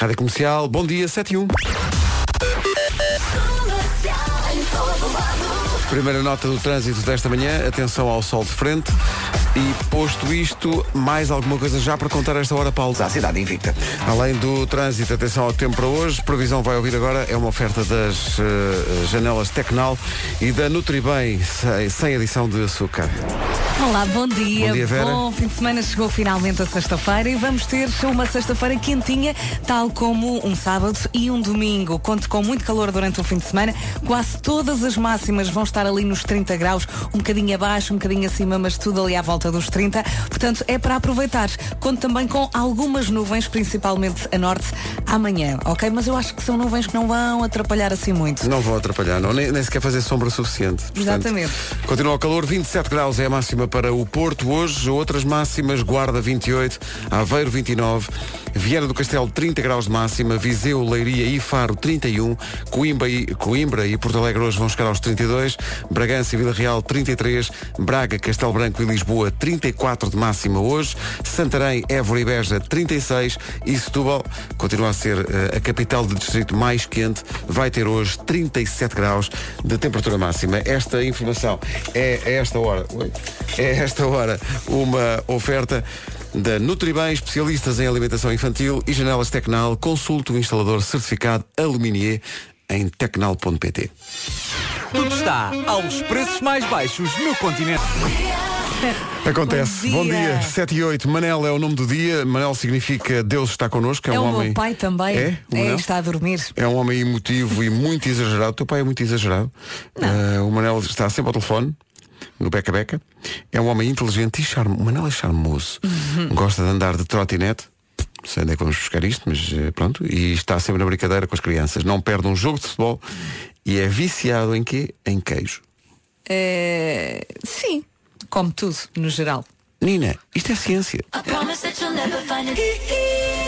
Rádio Comercial, bom dia, 7 e 1. Primeira nota do trânsito desta manhã, atenção ao sol de frente. E posto isto, mais alguma coisa já para contar esta hora, Paulo? À cidade invicta. Além do trânsito, atenção ao tempo para hoje. Previsão vai ouvir agora, é uma oferta das uh, janelas Tecnal e da Nutribem, sem, sem adição de açúcar. Olá, bom dia. Bom dia, Vera. Bom fim de semana. Chegou finalmente a sexta-feira e vamos ter uma sexta-feira quentinha, tal como um sábado e um domingo. Conto com muito calor durante o fim de semana. Quase todas as máximas vão estar ali nos 30 graus, um bocadinho abaixo, um bocadinho acima, mas tudo ali à volta dos 30. Portanto, é para aproveitar. Conto também com algumas nuvens, principalmente a norte, amanhã, ok? Mas eu acho que são nuvens que não vão atrapalhar assim muito. Não vão atrapalhar, não, nem, nem sequer fazer sombra suficiente. Portanto, Exatamente. Continua o calor, 27 graus é a máxima para o Porto hoje, outras máximas, Guarda 28, Aveiro 29, Viana do Castelo 30 graus de máxima, Viseu, Leiria e Faro 31, Coimbra e, Coimbra e Porto Alegre hoje vão chegar aos 32, Bragança e Vila Real 33, Braga, Castelo Branco e Lisboa 34 de máxima hoje, Santarém, Évora e Beja 36 e Setúbal continua a ser eh, a capital do distrito mais quente, vai ter hoje 37 graus de temperatura máxima. Esta informação é a esta hora, oi, é a esta hora uma oferta da Nutribem, especialistas em alimentação infantil e janelas Tecnal, consulte o instalador certificado Aluminier em tecnal.pt. Tudo está aos preços mais baixos no continente. Acontece. Bom Bom dia. dia. 7 e 8. Manel é o nome do dia. Manel significa Deus está connosco. É, É um o homem. meu pai também. É? O Manel? está a dormir. É um homem emotivo e muito exagerado. O teu pai é muito exagerado. Ah, o Manel está sempre ao telefone, no beca-beca. É um homem inteligente e charmoso. O Manel é charmoso. Uhum. Gosta de andar de trotinete. Não sei onde é que vamos buscar isto, mas eh, pronto. E está sempre na brincadeira com as crianças. Não perde um jogo de futebol. E é viciado em quê? Em queijo. É, Sim, como tudo, no geral. Nina, isto é ciência.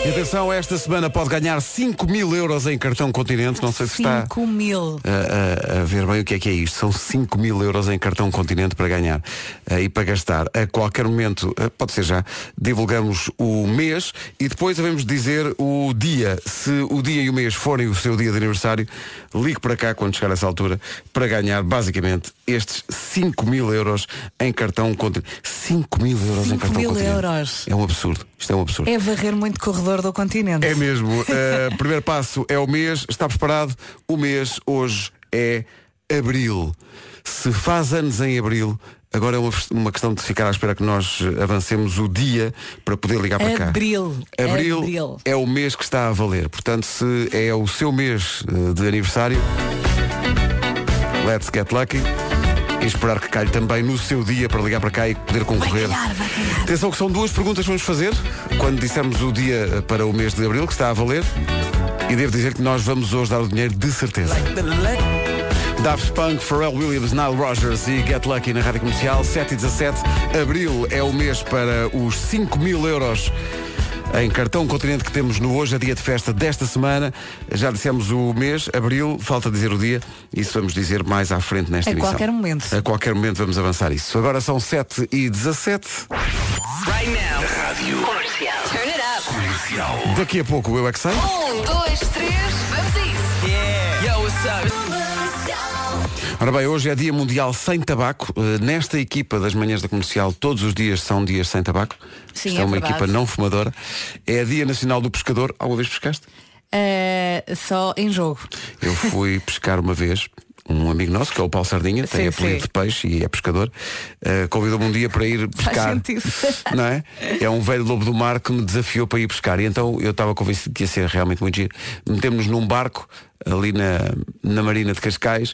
E atenção, esta semana pode ganhar 5 mil euros em cartão continente. Não sei se está 5 mil. a, a- a ver bem o que é que é isto. São 5 mil euros em cartão continente para ganhar eh, e para gastar. A qualquer momento, eh, pode ser já, divulgamos o mês e depois devemos dizer o dia. Se o dia e o mês forem o seu dia de aniversário, ligue para cá quando chegar a essa altura para ganhar basicamente estes 5 mil euros em cartão continente. 5 mil euros em 5 cartão mil continente. euros. É um absurdo. Isto é um absurdo. É varrer muito corredor do continente. É mesmo. Uh, primeiro passo é o mês. Está preparado? O mês hoje é abril. Se faz anos em abril, agora é uma, uma questão de ficar à espera que nós avancemos o dia para poder ligar para cá. Abril. Abril, Abril. é o mês que está a valer. Portanto, se é o seu mês eh, de aniversário, let's get lucky. E esperar que calhe também no seu dia para ligar para cá e poder concorrer. calhar, vai calhar. Atenção que são duas perguntas que vamos fazer quando dissermos o dia eh, para o mês de Abril, que está a valer. E devo dizer que nós vamos hoje dar o dinheiro de certeza. Daft Punk, Pharrell Williams, Nile Rogers e Get Lucky na Rádio Comercial, 7 e 17. Abril é o mês para os 5 mil euros em cartão continente que temos no hoje, a dia de festa desta semana. Já dissemos o mês, abril, falta dizer o dia. Isso vamos dizer mais à frente nesta A emissão. qualquer momento. A qualquer momento vamos avançar isso. Agora são 7 e 17. Turn it up. Daqui a pouco o Eu é que sei. Um, dois, três, vamos a isso. Yo, what's up? Ora bem, hoje é Dia Mundial Sem Tabaco. Eh, Nesta equipa das manhãs da comercial, todos os dias são dias sem tabaco. Sim, Isto é é uma verdade. equipa não fumadora. É Dia Nacional do Pescador. Alguma vez pescaste? É, só em jogo. Eu fui pescar uma vez. Um amigo nosso, que é o Paulo Sardinha, tem Sim, apelido sim. de peixe e é pescador, eh, convidou-me um dia para ir pescar. Não é? É um velho lobo do mar que me desafiou para ir pescar. E então eu estava convencido que ia ser realmente muito giro. Metemos-nos num barco ali na, na Marina de Cascais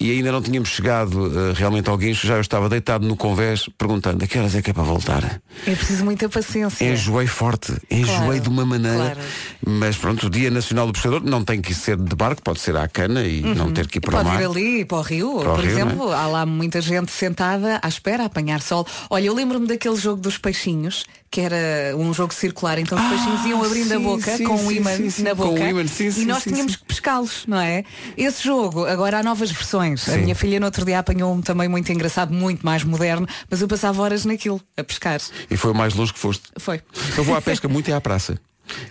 e ainda não tínhamos chegado eh, realmente ao guincho, já eu estava deitado no convés perguntando a que horas é que é para voltar. É preciso muita paciência. Enjoei forte, enjoei Claro, de uma maneira. claro. Mas pronto, o Dia Nacional do Pescador não tem que ser de barco, pode ser à cana e não ter que ir para Uhum. Pode o mar. ir ali para o rio, Para o por rio, exemplo, há lá muita gente sentada à espera, a apanhar sol. Olha, eu lembro-me daquele jogo dos peixinhos, que era um jogo circular, então os peixinhos iam abrindo a Ah, sim, boca sim, com um imã na boca um ímã, sim, e nós tínhamos que pescá-los, não é? Esse jogo, agora há novas versões. A minha filha no outro dia apanhou um também muito engraçado, muito mais moderno, mas eu passava horas naquilo, a pescar. E foi o mais longe que foste. Foi. Eu vou à pesca muito e à praça.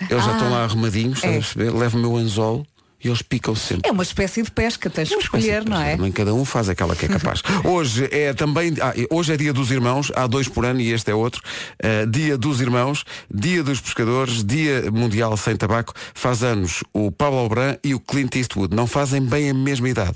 Eles já Ah. estão lá arrumadinhos, É. a? Levo o meu anzol e eles picam sempre. É uma espécie de pesca, tens que escolher, não é? Também cada um faz aquela que é capaz. hoje é também, ah, hoje é dia dos irmãos, há dois por ano e este é outro. Uh, dia dos irmãos, dia dos pescadores, dia mundial sem tabaco. Faz anos o Pablo Alborán e o Clint Eastwood. Não fazem bem a mesma idade.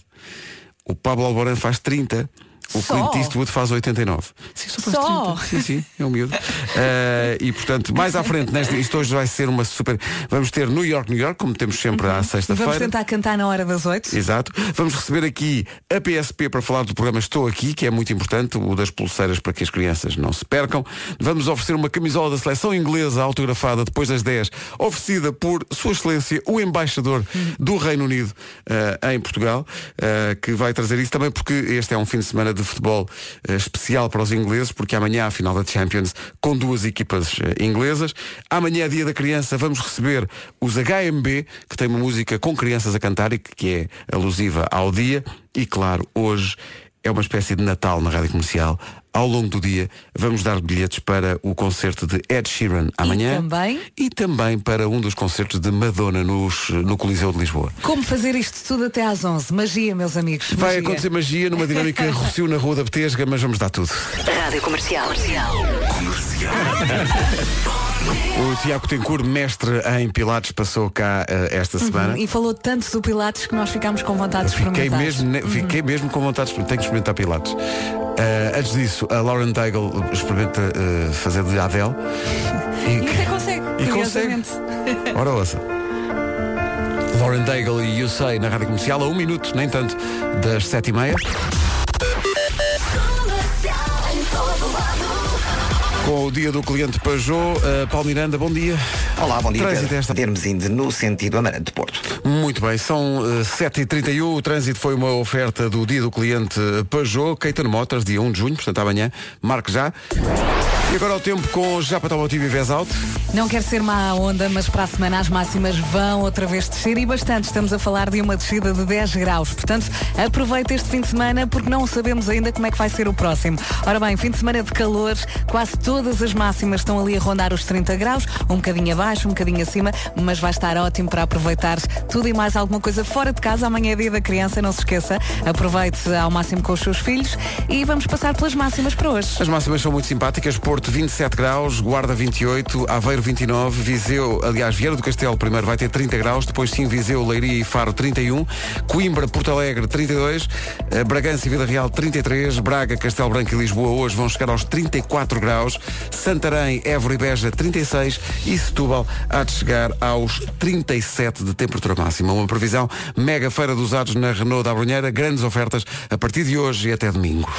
O Pablo Alborán faz 30. O Só? Clint Eastwood faz 89. Sim, só faz Só? 30. Sim, sim, é um miúdo. Uh, e portanto, mais à frente, nesta, isto hoje vai ser uma super. Vamos ter New York, New York, como temos sempre à Vamos sexta-feira. tentar cantar na hora das oito. Exato. Vamos receber aqui a PSP para falar do programa Estou Aqui, que é muito importante, o das pulseiras para que as crianças não se percam. Vamos oferecer uma camisola da seleção inglesa autografada depois das 10, oferecida por Sua Excelência, o embaixador do Reino Unido eh, em Portugal, eh, que vai trazer isso também porque este é um fim de semana de futebol eh, especial para os ingleses, porque amanhã há a final da Champions com duas equipas eh, inglesas. Amanhã é dia da criança, vamos receber os HMB, que tem uma música com crianças a cantar e que é alusiva ao dia. E claro, hoje é uma espécie de Natal na Rádio Comercial. Ao longo do dia vamos dar bilhetes para o concerto de Ed Sheeran amanhã. também? E também para um dos concertos de Madonna nos, no Coliseu de Lisboa. Como fazer isto tudo até às 11? Magia, meus amigos. Vai magia. acontecer magia numa dinâmica Rocio na Rua da Betesga, mas vamos dar tudo. Rádio Comercial. O Tiago Tencourt, mestre em Pilates, passou cá eh, esta semana. E falou tanto do Pilates que nós ficámos com vontade de Fiquei experimentar. mesmo, ne- fiquei mesmo com vontade de experimentar. Tenho que experimentar Pilates. Eh, antes disso, a Lauren Daigle experimenta eh, fazer de Adele. E até consegue, E consegue. Ora, ouça. Lauren Daigle e You Say na rádio comercial a um minuto, nem tanto, das sete e meia. Com o dia do cliente Peugeot, uh, Paulo Miranda, bom dia. Olá, bom dia. Trânsito esta- Termos indo no sentido Amarante de Porto. Muito bem, são uh, 7h31, o trânsito foi uma oferta do dia do cliente Peugeot, Caetano Motors, dia 1 de junho, portanto amanhã, marque já. E agora o tempo com Japa Automotivo e Vez Alto. Não quer ser má onda, mas para a semana as máximas vão outra vez descer e bastante. Estamos a falar de uma descida de 10 graus. Portanto, aproveita este fim de semana porque não sabemos ainda como é que vai ser o próximo. Ora bem, fim de semana de calor, quase todas as máximas estão ali a rondar os 30 graus, um bocadinho abaixo, um bocadinho acima, mas vai estar ótimo para aproveitar tudo e mais alguma coisa fora de casa. Amanhã é dia da criança, não se esqueça. Aproveite ao máximo com os seus filhos e vamos passar pelas máximas para hoje. As máximas são muito simpáticas. Porto 27 graus, Guarda 28, Aveiro 29, Viseu, aliás, Vieira do Castelo primeiro vai ter 30 graus, depois sim Viseu, Leiria e Faro 31, Coimbra, Porto Alegre 32, eh, Bragança e Vila Real 33, Braga, Castelo Branco e Lisboa hoje vão chegar aos 34 graus, Santarém, Évora e Beja 36 e Setúbal há de chegar aos 37 de temperatura máxima. Uma previsão mega feira dos usados na Renault da Abrunheira, grandes ofertas a partir de hoje e até domingo.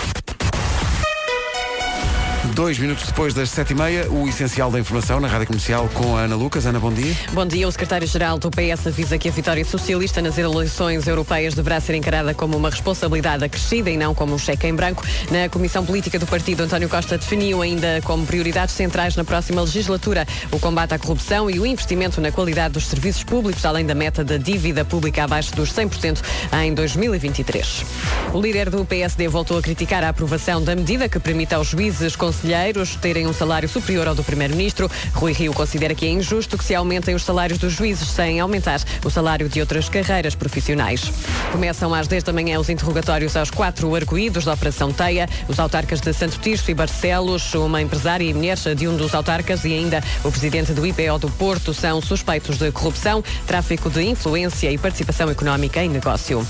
Dois minutos depois das sete e meia, o essencial da informação na Rádio Comercial com a Ana Lucas. Ana, bom dia. Bom dia. O secretário-geral do PS avisa que a vitória socialista nas eleições europeias deverá ser encarada como uma responsabilidade acrescida e não como um cheque em branco. Na Comissão Política do Partido, António Costa definiu ainda como prioridades centrais na próxima legislatura o combate à corrupção e o investimento na qualidade dos serviços públicos, além da meta da dívida pública abaixo dos 100% em 2023. O líder do PSD voltou a criticar a aprovação da medida que permite aos juízes conselheiros terem um salário superior ao do primeiro-ministro. Rui Rio considera que é injusto que se aumentem os salários dos juízes sem aumentar o salário de outras carreiras profissionais. Começam às 10 da manhã os interrogatórios aos quatro arguídos da Operação Teia, os autarcas de Santo Tirso e Barcelos, uma empresária e mulher de um dos autarcas e ainda o presidente do IPO do Porto são suspeitos de corrupção, tráfico de influência e participação económica em negócio.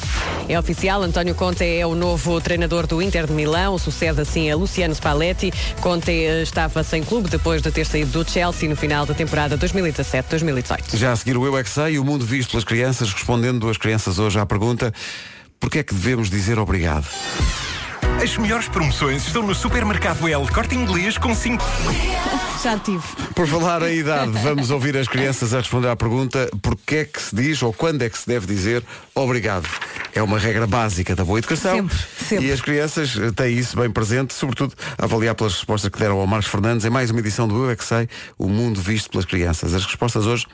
É oficial, António Conte é o novo treinador do Inter de Milão, sucede assim a Luciano Spalletti. Conte estava sem clube depois de ter saído do Chelsea no final da temporada 2017-2018. Já a seguir o Eu é que Sei, o mundo visto pelas crianças, respondendo às crianças hoje à pergunta porquê é que devemos dizer obrigado? As melhores promoções estão no Supermercado L Corte Inglês com 5. Já tive. Por falar em idade, vamos ouvir as crianças a responder à pergunta porquê é que se diz ou quando é que se deve dizer obrigado. É uma regra básica da boa educação. Sempre, sempre. E as crianças têm isso bem presente, sobretudo a avaliar pelas respostas que deram ao Marcos Fernandes em mais uma edição do Eu é que Sei, o mundo visto pelas crianças. As respostas hoje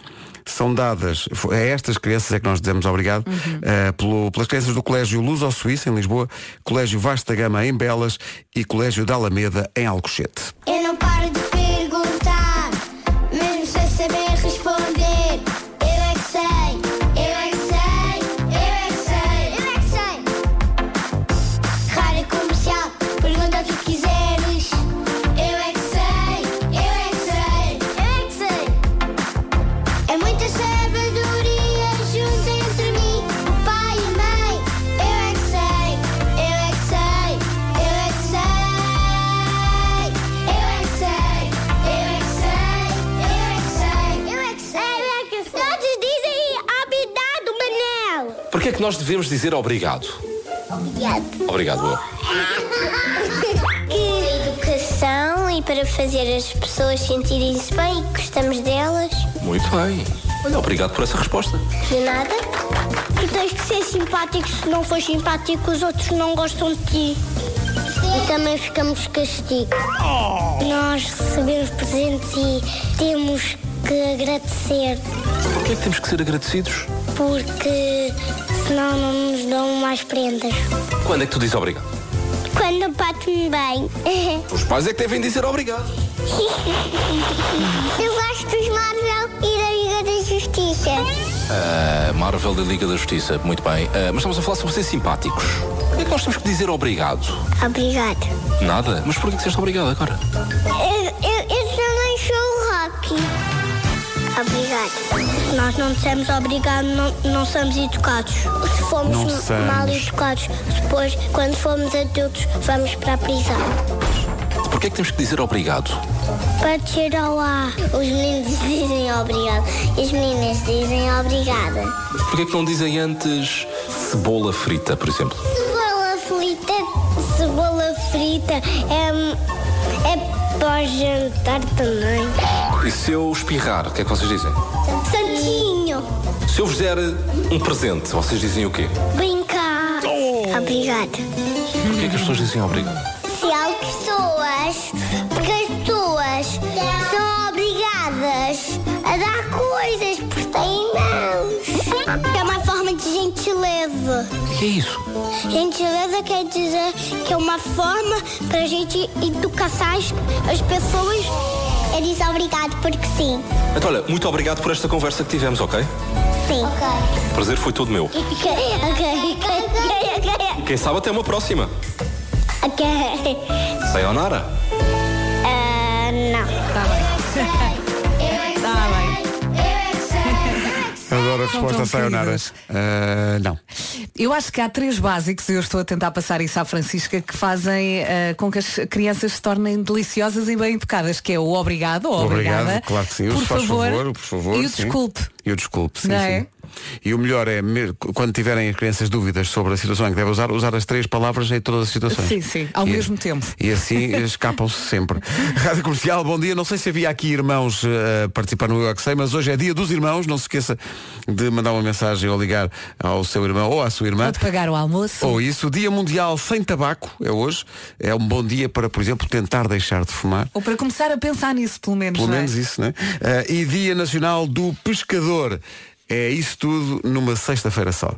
são dadas, a estas crianças é que nós dizemos obrigado, eh, pelo- pelas crianças do Colégio Luz ao Suíça, em Lisboa, Colégio Vasta Gama, em Belas e Colégio da Alameda, em Alcochete. Eu não paro de nós devemos dizer obrigado? Obrigado. Obrigado, boa. Educação e para fazer as pessoas sentirem-se bem e que gostamos delas. Muito bem. Olha, obrigado por essa resposta. De nada. E tens que ser simpático, se não for simpático, os outros não gostam de ti. E também ficamos castigo. Nós recebemos presentes e temos que agradecer, Porquê é que temos que ser agradecidos? porque senão não nos dão mais prendas. Quando é que tu dizes obrigado? Quando eu bato-me bem. Os pais é que devem dizer obrigado. eu gosto dos Marvel e da Liga da Justiça. Ah, Marvel da Liga da Justiça, muito bem. Ah, mas estamos a falar sobre ser simpáticos. Porquê é que nós temos que dizer obrigado? Obrigado. Nada? Mas porquê que disseste obrigado agora? Nós não dissermos obrigado, não, não somos educados. Se fomos mal educados, depois, quando formos adultos, vamos para a prisão. Porquê é que temos que dizer obrigado? Para descer ao ar. Os meninos dizem obrigado e as meninas dizem obrigada. Porquê é que não dizem antes cebola frita, por exemplo? Cebola frita, cebola frita é, é para o jantar também. E se eu espirrar, o que é que vocês dizem? Se eu vos der um presente, vocês dizem o quê? brincar. Obrigada. Porquê é que as pessoas dizem obrigado? Se há pessoas, porque as pessoas são obrigadas a dar coisas porque têm mãos. É uma forma de gentileza. O que é isso? Gentileza quer dizer que é uma forma para a gente educar as, as pessoas. É dizer obrigado porque sim. Então, olha, muito obrigado por esta conversa que tivemos, ok? Sim. O prazer foi todo meu. Ok, ok, ok, ok. Quem sabe até uma próxima. Ok. Sayonara. Ah, não. Está bem. Está bem. Adoro a resposta a Sayonara. queridas. Ah, não. Eu acho que há três básicos, e eu estou a tentar passar isso à Francisca, que fazem eh, com que as crianças se tornem deliciosas e bem educadas, que é o obrigado ou Obrigado, obrigada. claro que sim. Por favor, favor, por favor. E o sim. desculpe. E o desculpe, sim, Não sim. É? E o melhor é, quando tiverem as crianças dúvidas sobre a situação em que devem usar, usar as três palavras em todas as situações. Sim, sim, ao E- mesmo tempo. E assim escapam-se sempre. Rádio Comercial, bom dia. Não sei se havia aqui irmãos eh, a participar no Eu é Que Sei, mas hoje é dia dos irmãos. Não se esqueça de mandar uma mensagem ou ligar ao seu irmão ou à sua irmã. Pode pagar o almoço. Ou isso, Dia Mundial Sem Tabaco é hoje. É um bom dia para, por exemplo, tentar deixar de fumar. Ou para começar a pensar nisso, pelo menos. Pelo não é? menos isso, né? Ah, e Dia Nacional do Pescador. É isso tudo numa sexta-feira só.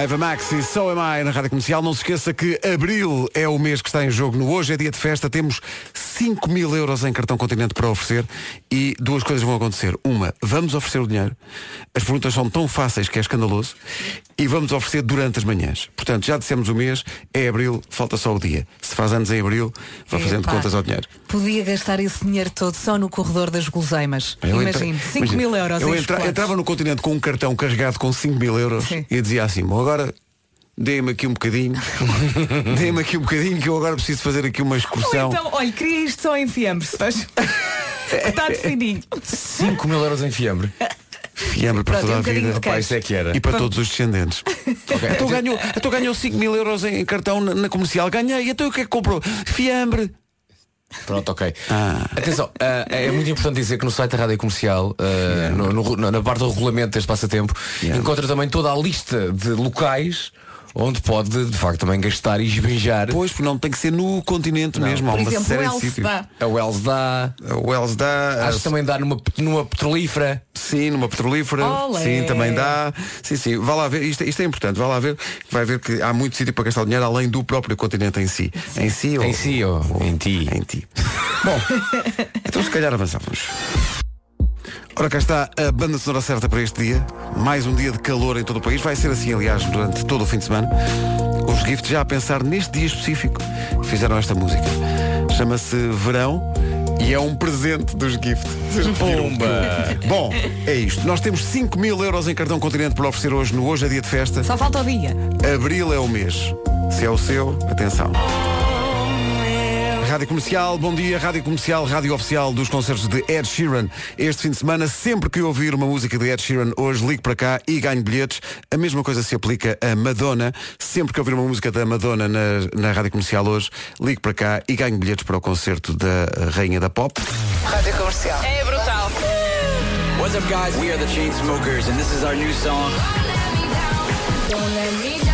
Eva Max e So Am I na Rádio Comercial. Não se esqueça que abril é o mês que está em jogo no Hoje é Dia de Festa. Temos 5 mil euros em cartão continente para oferecer e duas coisas vão acontecer. Uma, vamos oferecer o dinheiro. As perguntas são tão fáceis que é escandaloso. E vamos oferecer durante as manhãs. Portanto, já dissemos o mês, é abril, falta só o dia. Se faz anos em abril, vá fazendo Epá, contas ao dinheiro. Podia gastar esse dinheiro todo só no corredor das entra- Imagino, 5 imagina, mil euros Eu entra- entrava no continente com um cartão carregado com 5 mil euros Sim. e dizia assim, agora dê-me aqui um bocadinho, dê-me aqui um bocadinho que eu agora preciso fazer aqui uma Ou excursão. então, olha, queria isto só em fiambres, faz. Está definidinho. 5 mil euros em fiambre. Fiambre para Pronto, toda um a vida. Rapaz, isso é que era. E para todos os descendentes. Então ganhou, então ganhou 5 mil euros em cartão na, na comercial. Ganhei. Então o que é que comprou? Fiambre. Pronto, ok. Ah. Atenção, ah, é muito importante dizer que no site da Rádio Comercial, ah, no- no- na- parte do regulamento deste passatempo, encontra também toda a lista de locais onde pode, de facto, também gastar e esbanjar. Pois, porque não tem que ser no continente mesmo. Há Por uma exemplo, o série de sítios. A Wells dá, O Wells dá. acho que também dá numa, numa petrolífera. Sim, numa petrolífera. Olé. Sim, também dá. Sim, sim. Vá lá ver. Isto, isto é importante. Vá lá ver. Vai ver que há muito sítio para gastar o dinheiro além do próprio continente em si. Em si ou Em si ou em ti? Em ti. Bom, então se calhar avançávamos. Ora, cá está a banda sonora certa para este dia. Mais um dia de calor em todo o país. Vai ser assim, aliás, durante todo o fim de semana. Os Gift já a pensar neste dia específico fizeram esta música. Chama-se Verão e é um presente dos Gift. Repetiram? Bom, é isto. Nós temos 5 mil euros em cartão continente para oferecer hoje no Hoje é Dia de Festa. Só falta o dia. Abril é o mês. Se é o seu, atenção. Rádio Comercial, bom dia, Rádio Comercial, Rádio Oficial dos concertos de Ed Sheeran. Este fim de semana, sempre que ouvir uma música de Ed Sheeran, hoje ligo para cá e ganho bilhetes. A mesma coisa se aplica a Madonna. Sempre que ouvir uma música da Madonna na, na Rádio Comercial hoje, ligo para cá e ganho bilhetes para o concerto da Rainha da Pop. Rádio Comercial. É brutal. What's up, guys? We are the Chainsmokers, and this is our new song. Rádio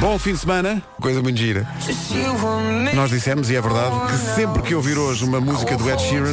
Bom fim de semana, coisa muito gira. Nós dissemos, e é verdade, que sempre que ouvir hoje uma música do Ed Sheeran,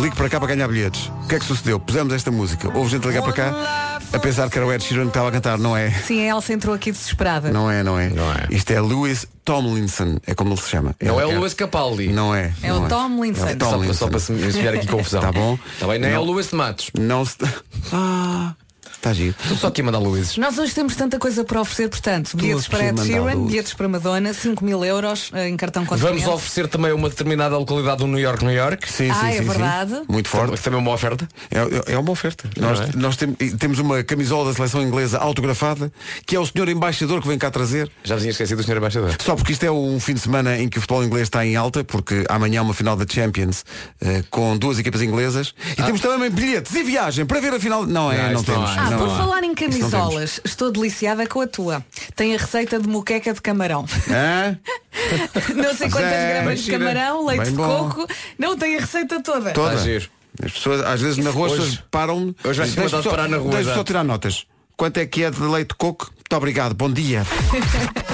ligue para cá para ganhar bilhetes. O que é que sucedeu? Pusemos esta música. Houve gente a ligar para cá a pensar que era o Ed Sheeran que estava a cantar. Não é. Sim, a Elsa entrou aqui desesperada. Não é, não é. Isto é Lewis Tomlinson, é como ele se chama. Não é o Ele- Lewis Capaldi. Não é. É não o Tomlinson. É o Tomlinson. Só, só para se enviar aqui confusão. Tá bom? Tá bem, nem é Não. o Lewis de Matos. Não se... Ah, está giro. Estou só aqui a mandar Luíses. Nós hoje temos tanta coisa para oferecer, portanto, bilhetes para Ed Sheeran, bilhetes para Madonna, 5 mil euros eh, em cartão Vamos continente. oferecer também uma determinada localidade do New York, New York. Sim, Ah, sim, é sim, sim. verdade. Muito forte. Também uma oferta. É, é- é uma oferta. nós é? nós tem- temos uma camisola da seleção inglesa autografada, que é o senhor embaixador que vem cá trazer. Já tinha esquecido do Sr. Embaixador. Só porque isto é um fim de semana em que o futebol inglês está em alta, porque amanhã há uma final da Champions eh, com duas equipas inglesas. E temos também bilhetes e viagem para ver a final. Não é, Não, não, isto não temos. há. Ah, não por há. falar em camisolas, estou deliciada com a tua. Tem a receita de moqueca de camarão. Hã? Não sei quantas é, gramas de camarão, leite Bem de bom. coco. Não, tem a receita toda. Toda. Giro. As pessoas, às vezes na rua, as Hoje- pessoas param hoje vai ser mandado parar na rua, Deixa já. só tirar notas. Quanto é que é de leite de coco? Muito obrigado, bom dia.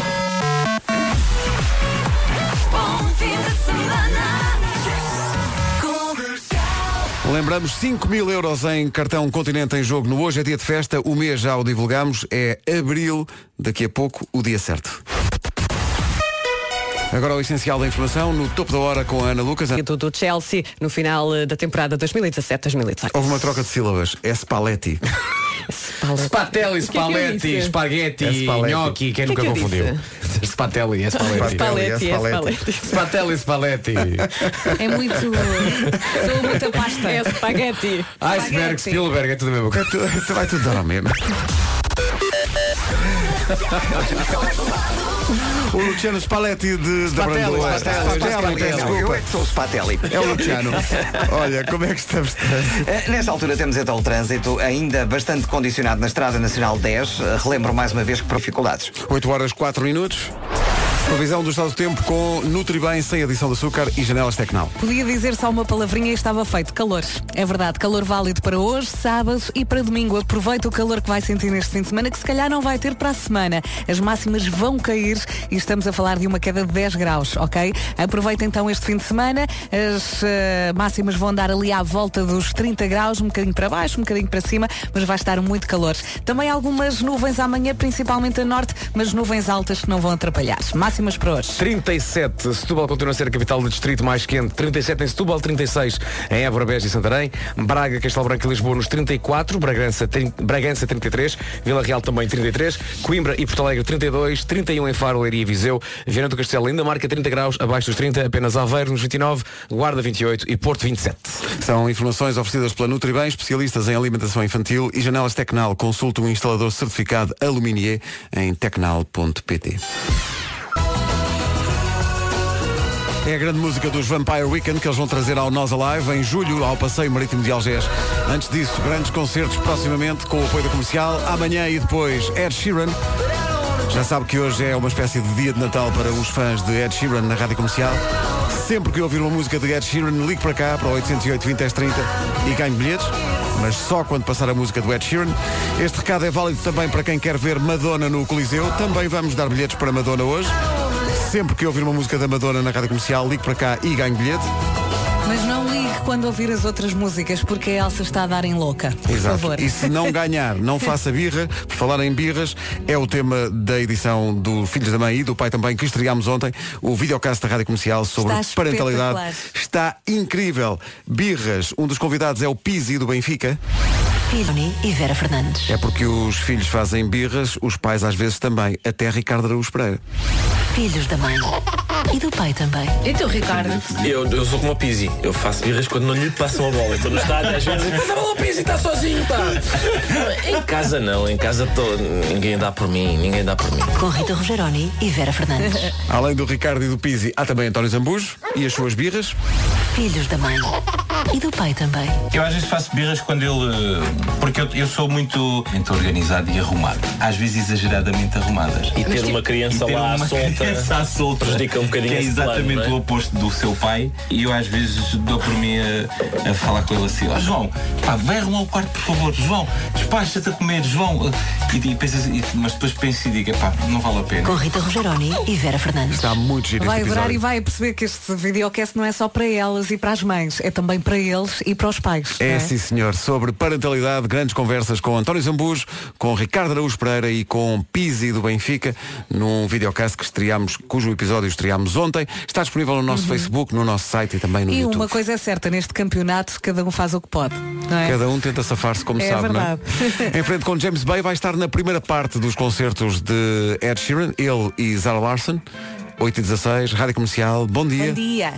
Lembramos 5 mil euros em cartão Continente em jogo no Hoje é Dia de Festa. O mês já o divulgamos. É abril, daqui a pouco, o dia certo. Agora o essencial da informação no topo da hora com a Ana Lucas. Do, do Chelsea no final eh, da temporada 2017-2018. Houve uma troca de sílabas. É Spalletti. Spatelli, que é Spalletti, disse? Spaghetti, É Spalletti. gnocchi, quem é nunca confundiu? Spatelli, é Spalletti. Spalletti, é Spalletti. Spalletti. Spatelli, Spalletti. É muito. Sou muita pasta. É spaghetti. Iceberg, Spielberg, é tudo tu vai tudo dar ao mesmo. O Luciano Spalletti de, da Brandoa. Spatelli, Eu é que sou o Spatelli. É o Luciano. Olha, como é que estamos? Eh, Nesta altura temos então o trânsito ainda bastante condicionado na Estrada Nacional 10. Eh, Relembro mais uma vez que por dificuldades. 8 horas 4 minutos. Previsão do estado do tempo com Nutribem sem adição de açúcar e janelas Tecnal. Podia dizer só uma palavrinha e estava feito. Calor. É verdade, calor válido para hoje, sábado e para domingo. Aproveita o calor que vai sentir neste fim de semana, que se calhar não vai ter para a semana. As máximas vão cair e estamos a falar de uma queda de 10 graus, ok? Aproveita então este fim de semana. As eh, máximas vão andar ali à volta dos 30 graus, um bocadinho para baixo, um bocadinho para cima, mas vai estar muito calor. Também algumas nuvens amanhã, principalmente a norte, mas nuvens altas que não vão atrapalhar. Máximas para hoje. 37, Setúbal continua a ser a capital do distrito mais quente. 37 em Setúbal, 36 em Évora, Beja e Santarém. Braga, Castelo Branco e Lisboa nos 34. Bragança, 30, Bragança 33. Vila Real também 33. Coimbra e Porto Alegre 32. 31 em Faro, Leiria e Viseu. Viana do Castelo ainda marca 30 graus, abaixo dos 30. Apenas Aveiro nos 29. Guarda 28 e Porto 27. São informações oferecidas pela Nutribem, especialistas em alimentação infantil e janelas Tecnal. Consulte um instalador certificado Aluminier em tecnal.pt. É a grande música dos Vampire Weekend que eles vão trazer ao Nós Alive em julho ao Passeio Marítimo de Algés. Antes disso, grandes concertos proximamente com o apoio da comercial. Amanhã e depois Ed Sheeran. Já sabe que hoje é uma espécie de dia de Natal para os fãs de Ed Sheeran na rádio comercial. Sempre que ouvir uma música de Ed Sheeran, ligue para cá, para o 808 20 10 30 e ganhe bilhetes. Mas só quando passar a música do Ed Sheeran. Este recado é válido também para quem quer ver Madonna no Coliseu. Também vamos dar bilhetes para Madonna hoje. Sempre que ouvir uma música da Madonna na rádio comercial, ligue para cá e ganhe bilhete. Mas não ligue quando ouvir as outras músicas, porque a Elsa está a dar em louca. Por Exato. favor. E se não ganhar, não faça birra. Por falar em birras, é o tema da edição do Filhos da Mãe e do Pai também, que estreámos ontem, o videocast da Rádio Comercial sobre Está parentalidade. espetacular. Está incrível. Birras, um dos convidados é o Pizzi do Benfica. Filhoni e Vera Fernandes. É porque os filhos fazem birras, os pais às vezes também. Até Ricardo Araújo Pereira. Filhos da mãe. E do pai também. E tu, Ricardo? Eu, eu sou como a Pizzi, eu faço birras quando não lhe passam a bola. Estou no estádio às vezes. Mas a bola Pizzi está sozinho, tá? Em casa não, em casa tô, ninguém dá por mim, ninguém dá por mim. Com Rita Rogeroni e Vera Fernandes. Além do Ricardo e do Pizzi, há também António Zambujo e as suas birras. Filhos da mãe. E do pai também. Eu às vezes faço birras quando ele. Porque eu, eu sou muito, muito organizado e arrumado. Às vezes exageradamente arrumadas. E ter uma criança ter lá à uma solta criança à solta prejudica um bocadinho Que é plano, exatamente não é? o oposto do seu pai. E eu às vezes dou por mim a, a falar com ele assim: Ó João, pá, vai arrumar o quarto, por favor. João, despacha-te a comer, João. E, e pensas, e- mas depois penso e digo: pá, não vale a pena. Com Rita Rogeroni e Vera Fernandes. Está muito giro Vai adorar e vai perceber que este videocast não é só para elas e para as mães, é também para eles e para os pais. não É sim senhor, sobre parentalidade, grandes conversas com António Zambujo, com Ricardo Araújo Pereira e com Pizzi do Benfica, num videocast que estreámos, cujo episódio estreámos ontem. Está disponível no nosso Facebook, no nosso site e também no Uhum. E YouTube. uma coisa é certa, neste campeonato cada um faz o que pode. É? Cada um tenta safar-se como É sabe, verdade. não é? em frente com James Bay vai estar na primeira parte dos concertos de Ed Sheeran, ele e Zara Larson. 8 e 16, Rádio Comercial, bom dia. Bom dia.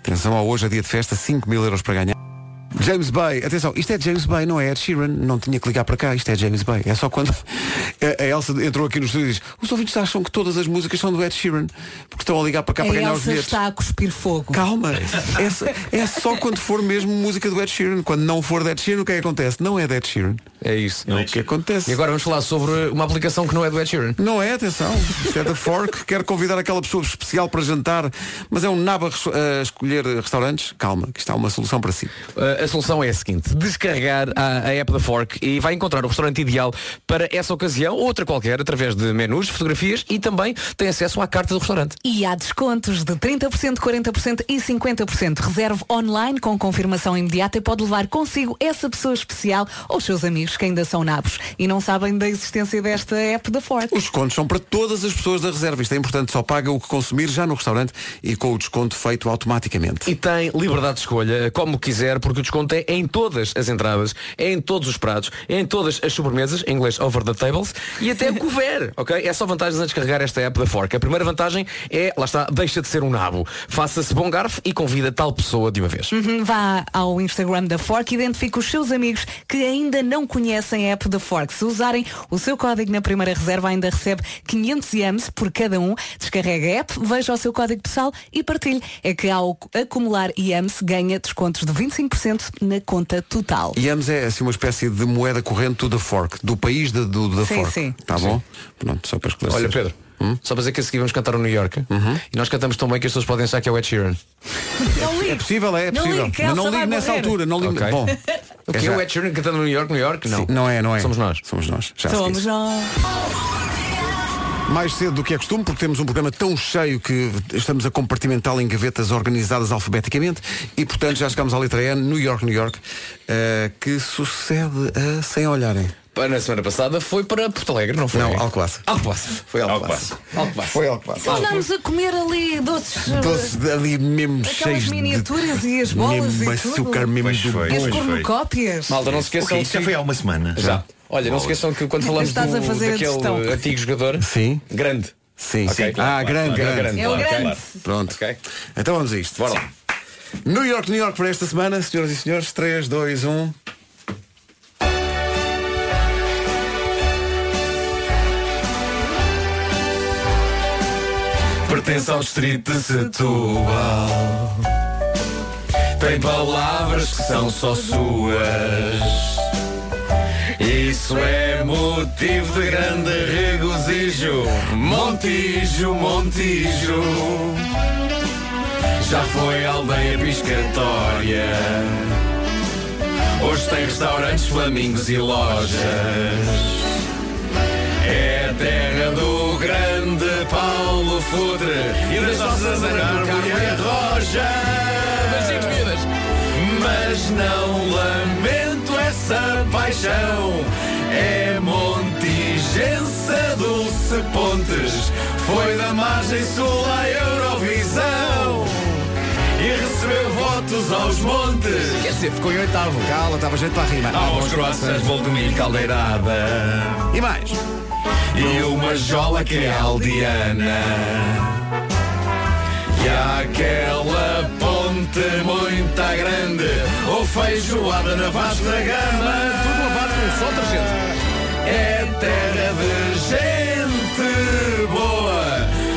Atenção, ao hoje é dia de festa, 5 mil euros para ganhar. James Bay, atenção, isto é James Bay, não é Ed Sheeran, não tinha que ligar para cá, isto é James Bay. É só quando a Elsa entrou aqui no estúdio e diz, os ouvintes acham que todas as músicas são do Ed Sheeran, porque estão a ligar para cá a para ganhar os Elsa bilhetes. está a cuspir fogo. Calma, é, só- é só quando for mesmo música do Ed Sheeran. Quando não for de Ed Sheeran, o que é que acontece? Não é de Ed Sheeran. É isso. É o que acontece. E agora vamos falar sobre uma aplicação que não é do Ed Sheeran. Não é, atenção. Isto é da Fork. Quero convidar aquela pessoa especial para jantar, mas é um nabo a escolher restaurantes. Calma, que está uma solução para si. Uh, a solução é a seguinte, descarregar a, a app da Fork e vai encontrar o restaurante ideal para essa ocasião ou outra qualquer, através de menus, fotografias e também tem acesso à carta do restaurante. E há descontos de 30%, 40% e 50%. Reserve online com confirmação imediata e pode levar consigo essa pessoa especial ou os seus amigos que ainda são nabos e não sabem da existência desta app da Ford. Os descontos são para todas as pessoas da reserva. Isto é importante, só paga o que consumir já no restaurante e com o desconto feito automaticamente. E tem liberdade de escolha, como quiser, porque o desconto é em todas as entradas, é em todos os pratos, é em todas as sobremesas, em inglês over the tables, e até couvert, ok? É só vantagens a descarregar esta app da Fork. A primeira vantagem é, lá está, deixa de ser um nabo. Faça-se bom garfo e convida tal pessoa de uma vez. Uhum, Vá ao Instagram da Fork e identifique os seus amigos que ainda não conhecem a app da Fork. Se usarem o seu código na primeira reserva, ainda recebe 500 yams por cada um. Descarrega a app, veja o seu código pessoal e partilhe. É que ao acumular yams ganha descontos de 25% na conta total. Yams é assim uma espécie de moeda corrente do The Fork, do país da, do, da Sim, Fork. sim. Tá bom? Pronto, só para esclarecer. Olha, Pedro, só para dizer que a seguir vamos cantar o New York e nós cantamos tão bem que as pessoas podem achar que é o Ed Sheeran. É possível, é, é possível. ligue, Mas não ligue nessa morrer. altura, não ligue. Ok. Bom. O que é o Ed Sheeran cantando no New York, New York? Não. Sim, não é, não é. Somos nós. Somos nós. Já Somos nós. Mais cedo do que é costume, porque temos um programa tão cheio que estamos a compartimentá-lo em gavetas organizadas alfabeticamente e, portanto, já chegamos à letra N, New York, New York, eh, que sucede a sem olharem. Na semana passada foi para Porto Alegre, não foi? Não, Alcobaça. Alcobaça. Foi Alcobaça. Alcobaça. Foi Alcobaça. Andámos a comer ali doces. Doces de ali mesmo Aquelas cheios miniaturas e as bolas mesmo e tudo. açúcar, mesmo Pois do foi. E as cornucópias. Malta, não se esqueçam Ok, isso já foi há uma semana. Já. Olha, não se esqueçam que quando falamos Estás a do, fazer a daquele antigo jogador, Sim, grande. sim. Ok, sim. claro, ah, grande, claro, grande. É o claro, grande. claro. Pronto. Ok. Então vamos a isto. Bora lá. New York, New York para esta semana, senhoras e senhores. um. 3, 2, 1. Pertence ao distrito de Setúbal Tem palavras que são só suas Isso é motivo de grande regozijo. Montijo, Montijo. Já foi aldeia piscatória. Hoje tem restaurantes, flamingos e lojas. É a terra do grande Paulo Futre e das nossas Ana Carmo e Roja. Mas não lamento essa paixão. É Montigença Dulce Pontes. Foi da margem sul à Eurovisão. E recebeu votos aos montes. Quer dizer, ficou em oitavo. Cala, estava gente para a rima. Aos croissants, bolo de milho, caldeirada. E mais? E uma jola que é aldeana. E aquela ponte muito grande. Ou feijoada na vasta gama. Tudo lavado com só detergente É terra de gente boa.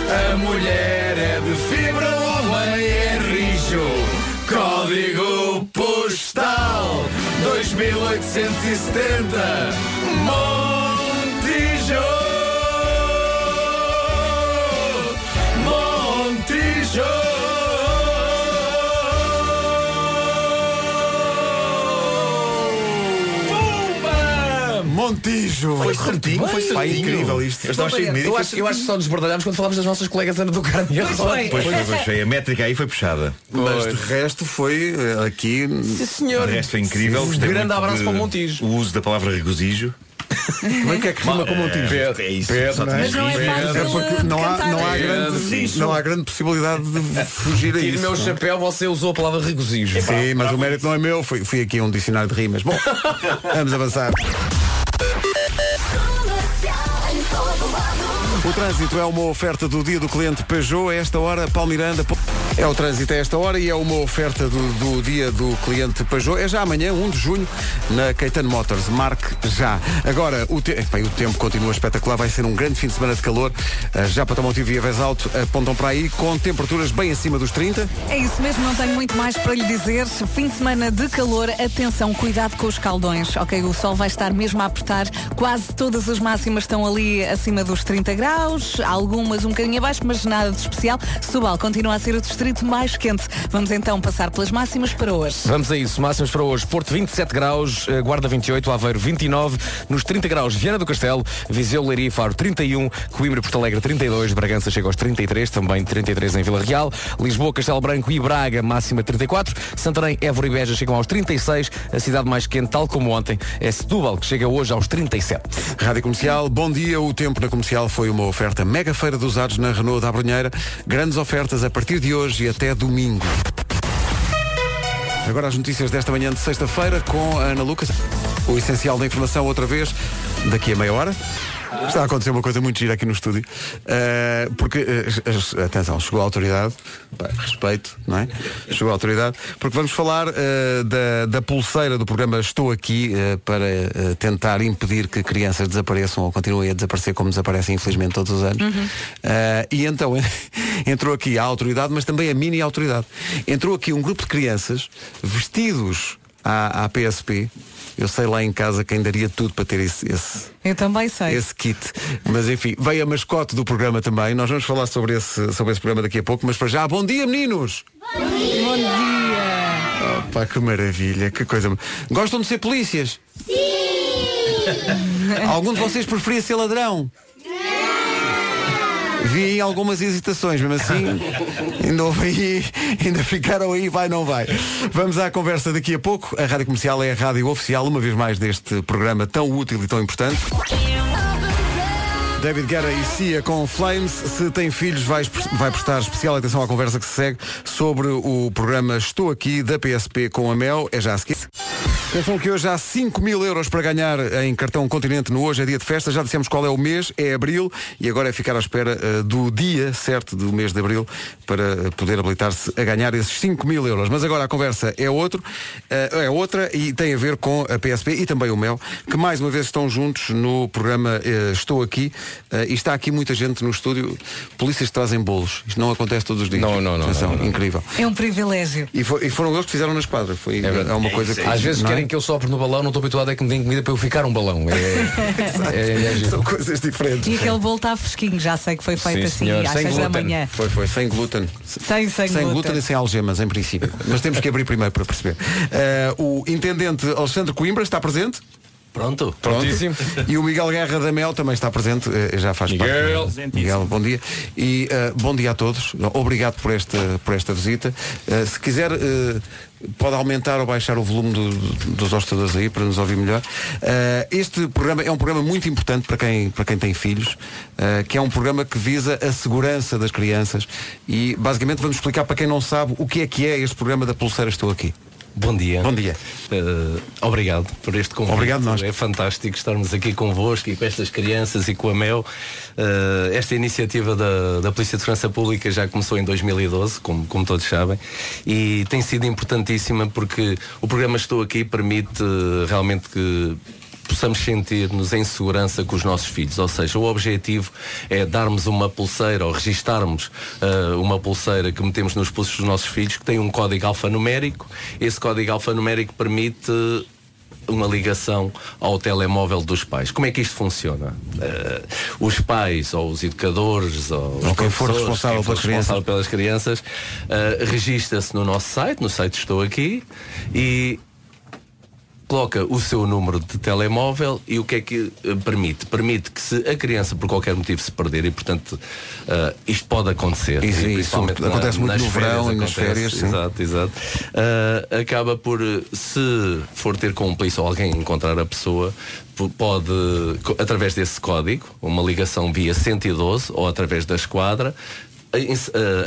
A mulher é de fibra, o homem é rijo. Código postal 2870 Montijo Montijo. Foi certinho, foi certinho. incrível isto. Eu estava cheio de medo. Eu acho, eu acho que só nos bordalhámos quando falámos das nossas colegas Ana do Carmo e a Pois foi. Pois foi. A métrica aí foi puxada. Mas de resto foi eh, aqui. Sim, senhor. O resto foi incrível. Um Gostei grande abraço de- para o Montijo. O uso da palavra regozijo. Como é que é que rima com Montijo? Pedro, É isso. Pedro, não é? tens Mas não é. É porque não há, não, há grande, não há grande possibilidade de fugir a Tire isso. meu é? chapéu, você usou a palavra regozijo. Sim, mas o mérito não é meu, fui, fui aqui a um dicionário de rimas. Bom, vamos avançar. O trânsito é uma oferta do dia do cliente Peugeot. A esta hora, Paulo Miranda. É o trânsito a esta hora e é uma oferta do, do dia do cliente Peugeot. É já amanhã, 1 de junho, na Caetano Motors. Marque já. Agora, o, te... Bem, o tempo continua espetacular. Vai ser um grande fim de semana de calor. Uh, Já para Tomotivo e Aves Alto apontam para aí com temperaturas bem acima dos 30. É isso mesmo, não tenho muito mais para lhe dizer. Fim de semana de calor, atenção, cuidado com os caldões, ok? O sol vai estar mesmo a apertar, quase todas as máximas estão ali acima dos 30 graus, algumas um bocadinho abaixo, mas nada de especial. Setúbal continua a ser o distrito mais quente. Vamos então passar pelas máximas para hoje. Vamos a isso, máximos para hoje. Porto 27 graus, eh, Guarda 28, Aveiro 29, nos 30 graus Viana do Castelo, Viseu, Leiria e Faro 31, Coimbra e Porto Alegre 32, Bragança chega aos 33, também 33 em Vila Real, Lisboa, Castelo Branco e Braga máxima 34, Santarém, Évora e Beja chegam aos 36, a cidade mais quente, tal como ontem, é Setúbal, que chega hoje aos 37. Rádio Comercial, bom dia. O tempo na comercial foi uma oferta mega feira dos usados na Renault da Abrunheira. Grandes ofertas a partir de hoje e até domingo. Agora as notícias desta manhã de sexta-feira com a Ana Lucas. O essencial da informação outra vez, daqui a meia hora. Está a acontecer uma coisa muito gira aqui no estúdio. Uh, porque, uh, atenção, chegou a autoridade, Pá, respeito, não é? Chegou a autoridade, porque vamos falar uh, da, da pulseira do programa Estou Aqui para tentar impedir que crianças desapareçam ou continuem a desaparecer como desaparecem, infelizmente, todos os anos. Uh, e então entrou aqui a autoridade, mas também a mini autoridade. Entrou aqui um grupo de crianças vestidos à, à PSP. Eu sei lá em casa quem daria tudo para ter esse- esse, Eu também sei. esse kit. Mas enfim, veio a mascote do programa também. Nós vamos falar sobre esse, sobre esse programa daqui a pouco, mas para já, bom dia meninos! Bom dia! Oh, pá, que maravilha, que coisa. Gostam de ser polícias? Sim! Algum de vocês preferia ser ladrão? Vi algumas hesitações, mesmo assim, ainda houve aí, ainda ficaram aí, vai, não vai. Vamos à conversa daqui a pouco. A Rádio Comercial é a rádio oficial, uma vez mais, deste programa tão útil e tão importante. David Guerra e Cia com Flames. Se tem filhos, vai, vai prestar especial atenção à conversa que se segue sobre o programa Estou Aqui da PSP com a Mel. É já a seguir. Atenção que hoje há 5 mil euros para ganhar em cartão Continente no Hoje é Dia de Festa. Já dissemos qual é o mês, é Abril, e agora é ficar à espera eh, do dia certo do mês de Abril para eh, poder habilitar-se a ganhar esses 5 mil euros. Mas agora a conversa é outro, eh, é outra e tem a ver com a PSP e também o Mel, que mais uma vez estão juntos no programa eh, Estou Aqui. Eh, e está aqui muita gente no estúdio. Polícias trazem bolos. Isto não acontece todos os dias. Não, não, não. Atenção, incrível. É um privilégio. E, foi- e foram eles que fizeram na esquadra. Foi é uma coisa que. Às vezes não é? querem que eu sopre no balão, não estou habituado a que me deem comida para eu ficar um balão. É, é, é, São coisas diferentes. E aquele bolo está fresquinho, já sei que foi feito Sim, assim senhor. às Sem 6 da manhã. Foi, foi, sem glúten. Sem, sem, Sem glúten glúten. e sem algemas, em princípio. Mas temos que abrir primeiro para perceber. Eh, o intendente Alexandre Coimbra está presente? Pronto. Prontíssimo. E o Miguel Guerra da Mel também está presente, eh, já faz Miguel. parte. Miguel, bom dia. E eh, bom dia a todos. Obrigado por esta, por esta visita. Eh, se quiser, pode aumentar ou baixar o volume do- dos hostadores aí para nos ouvir melhor. Eh, este programa é um programa muito importante para quem, para quem tem filhos, eh, que é um programa que visa a segurança das crianças. E basicamente vamos explicar para quem não sabe o que é que é este programa da Pulseira Estou Aqui. Bom dia. Bom dia. Eh, obrigado por este convite. Obrigado nós. É fantástico estarmos aqui convosco e com estas crianças e com a Mel. Eh, esta iniciativa da, da Polícia de Segurança Pública já começou em 2012, como, como todos sabem, e tem sido importantíssima porque o programa Estou Aqui permite eh, realmente que possamos sentir-nos em segurança com os nossos filhos. Ou seja, o objetivo é darmos uma pulseira ou registarmos ah, uma pulseira que metemos nos pulsos dos nossos filhos que tem um código alfanumérico. Esse código alfanumérico permite uma ligação ao telemóvel dos pais. Como é que isto funciona? Ah, os pais ou os educadores ou, Ou quem for responsável quem for pelas crianças. responsável pelas crianças ah, registra-se no nosso site, no site Estou Aqui e coloca o seu número de telemóvel e o que é que eh, permite? Permite que se a criança por qualquer motivo se perder e portanto eh, isto pode acontecer. Isso, e isso principalmente acontece muito nas no férias verão e nas férias, sim. Exato, exato. Eh, acaba por, se for ter cúmplice ou alguém encontrar a pessoa, pode, através desse código, uma ligação via 112 ou através da esquadra,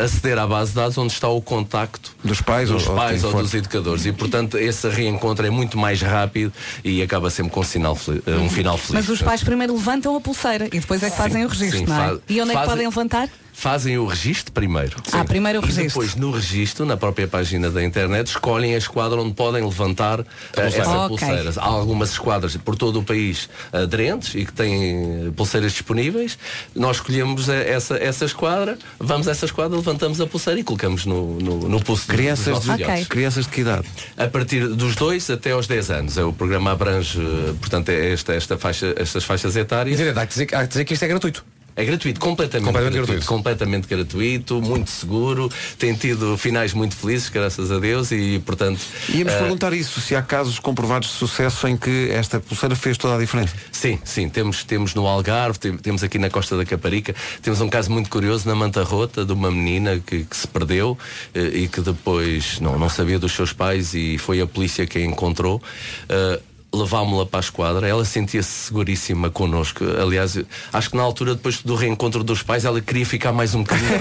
aceder à base de dados onde está o contacto Dos pais dos ou- ou pais ou, for. dos educadores e portanto esse reencontro é muito mais rápido e acaba sempre com um, sinal eh, um final feliz. Mas os pais primeiro levantam a pulseira e depois é que fazem o registro, sim, não é? fa- E onde é que fazem- podem levantar? Fazem o registro primeiro. Ah, primeiro o E registro. depois no registro, na própria página da internet, escolhem a esquadra onde podem levantar eh, pulseira. essa Ok. pulseira. Há algumas esquadras por todo o país aderentes e que têm eh, pulseiras disponíveis. Nós escolhemos eh, essa, essa esquadra, vamos a essa esquadra, levantamos a pulseira e colocamos no, no, no pulso Crianças de, filhotes. crianças de que idade? A partir dos 2 até aos 10 anos. É, o programa abrange, portanto, é esta, esta faixa, estas faixas etárias. Há que, dizer, há que dizer que isto é gratuito. É gratuito, completamente, Completamente gratuito, gratuito. Completamente gratuito, muito seguro, tem tido finais muito felizes, graças a Deus, e portanto. Íamos eh, perguntar isso, se há casos comprovados de sucesso em que esta pulseira fez toda a diferença. Sim, sim, temos, temos no Algarve, tem- temos aqui na Costa da Caparica, temos um caso muito curioso na Manta Rota de uma menina que, que se perdeu eh, e que depois não, não sabia dos seus pais e foi a polícia quem encontrou. Eh, Levámo-la para a esquadra, ela sentia-se seguríssima connosco. Aliás, acho que na altura, depois do reencontro dos pais, ela queria ficar mais um bocadinho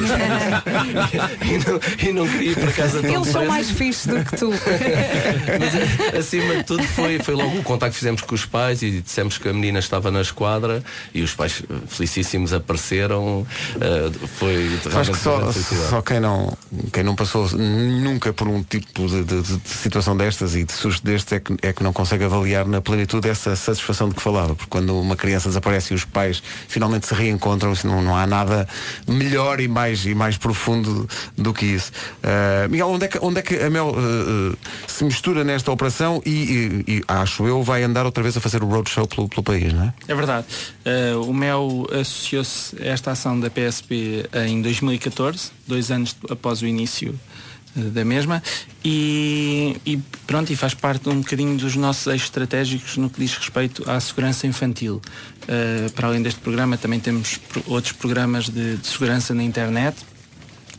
e, não, e não queria ir para casa tão Eles são mais fixes do que tu. Mas acima de tudo foi, foi logo o contacto que fizemos com os pais e dissemos que a menina estava na esquadra e os pais eh, felicíssimos apareceram. eh, foi Acho realmente que só, só quem, não, quem não passou nunca por um tipo de, de- de situação destas e de susto destes é que, é que não consegue avaliar na plenitude essa satisfação de que falava. Porque quando uma criança desaparece e os pais finalmente se reencontram, não, não há nada melhor e mais, e mais profundo do que isso. Ah, Miguel, onde é que, onde é que a Mel ah, se mistura nesta operação e, e- e, acho eu, vai andar outra vez a fazer o roadshow pelo, pelo país, não é? É verdade. Eh, o MEL associou-se a esta ação da PSP em 2014, dois anos após o início da mesma, e, e pronto, e faz parte um bocadinho dos nossos eixos estratégicos no que diz respeito à segurança infantil. Eh, para além deste programa, também temos outros programas de, de segurança na internet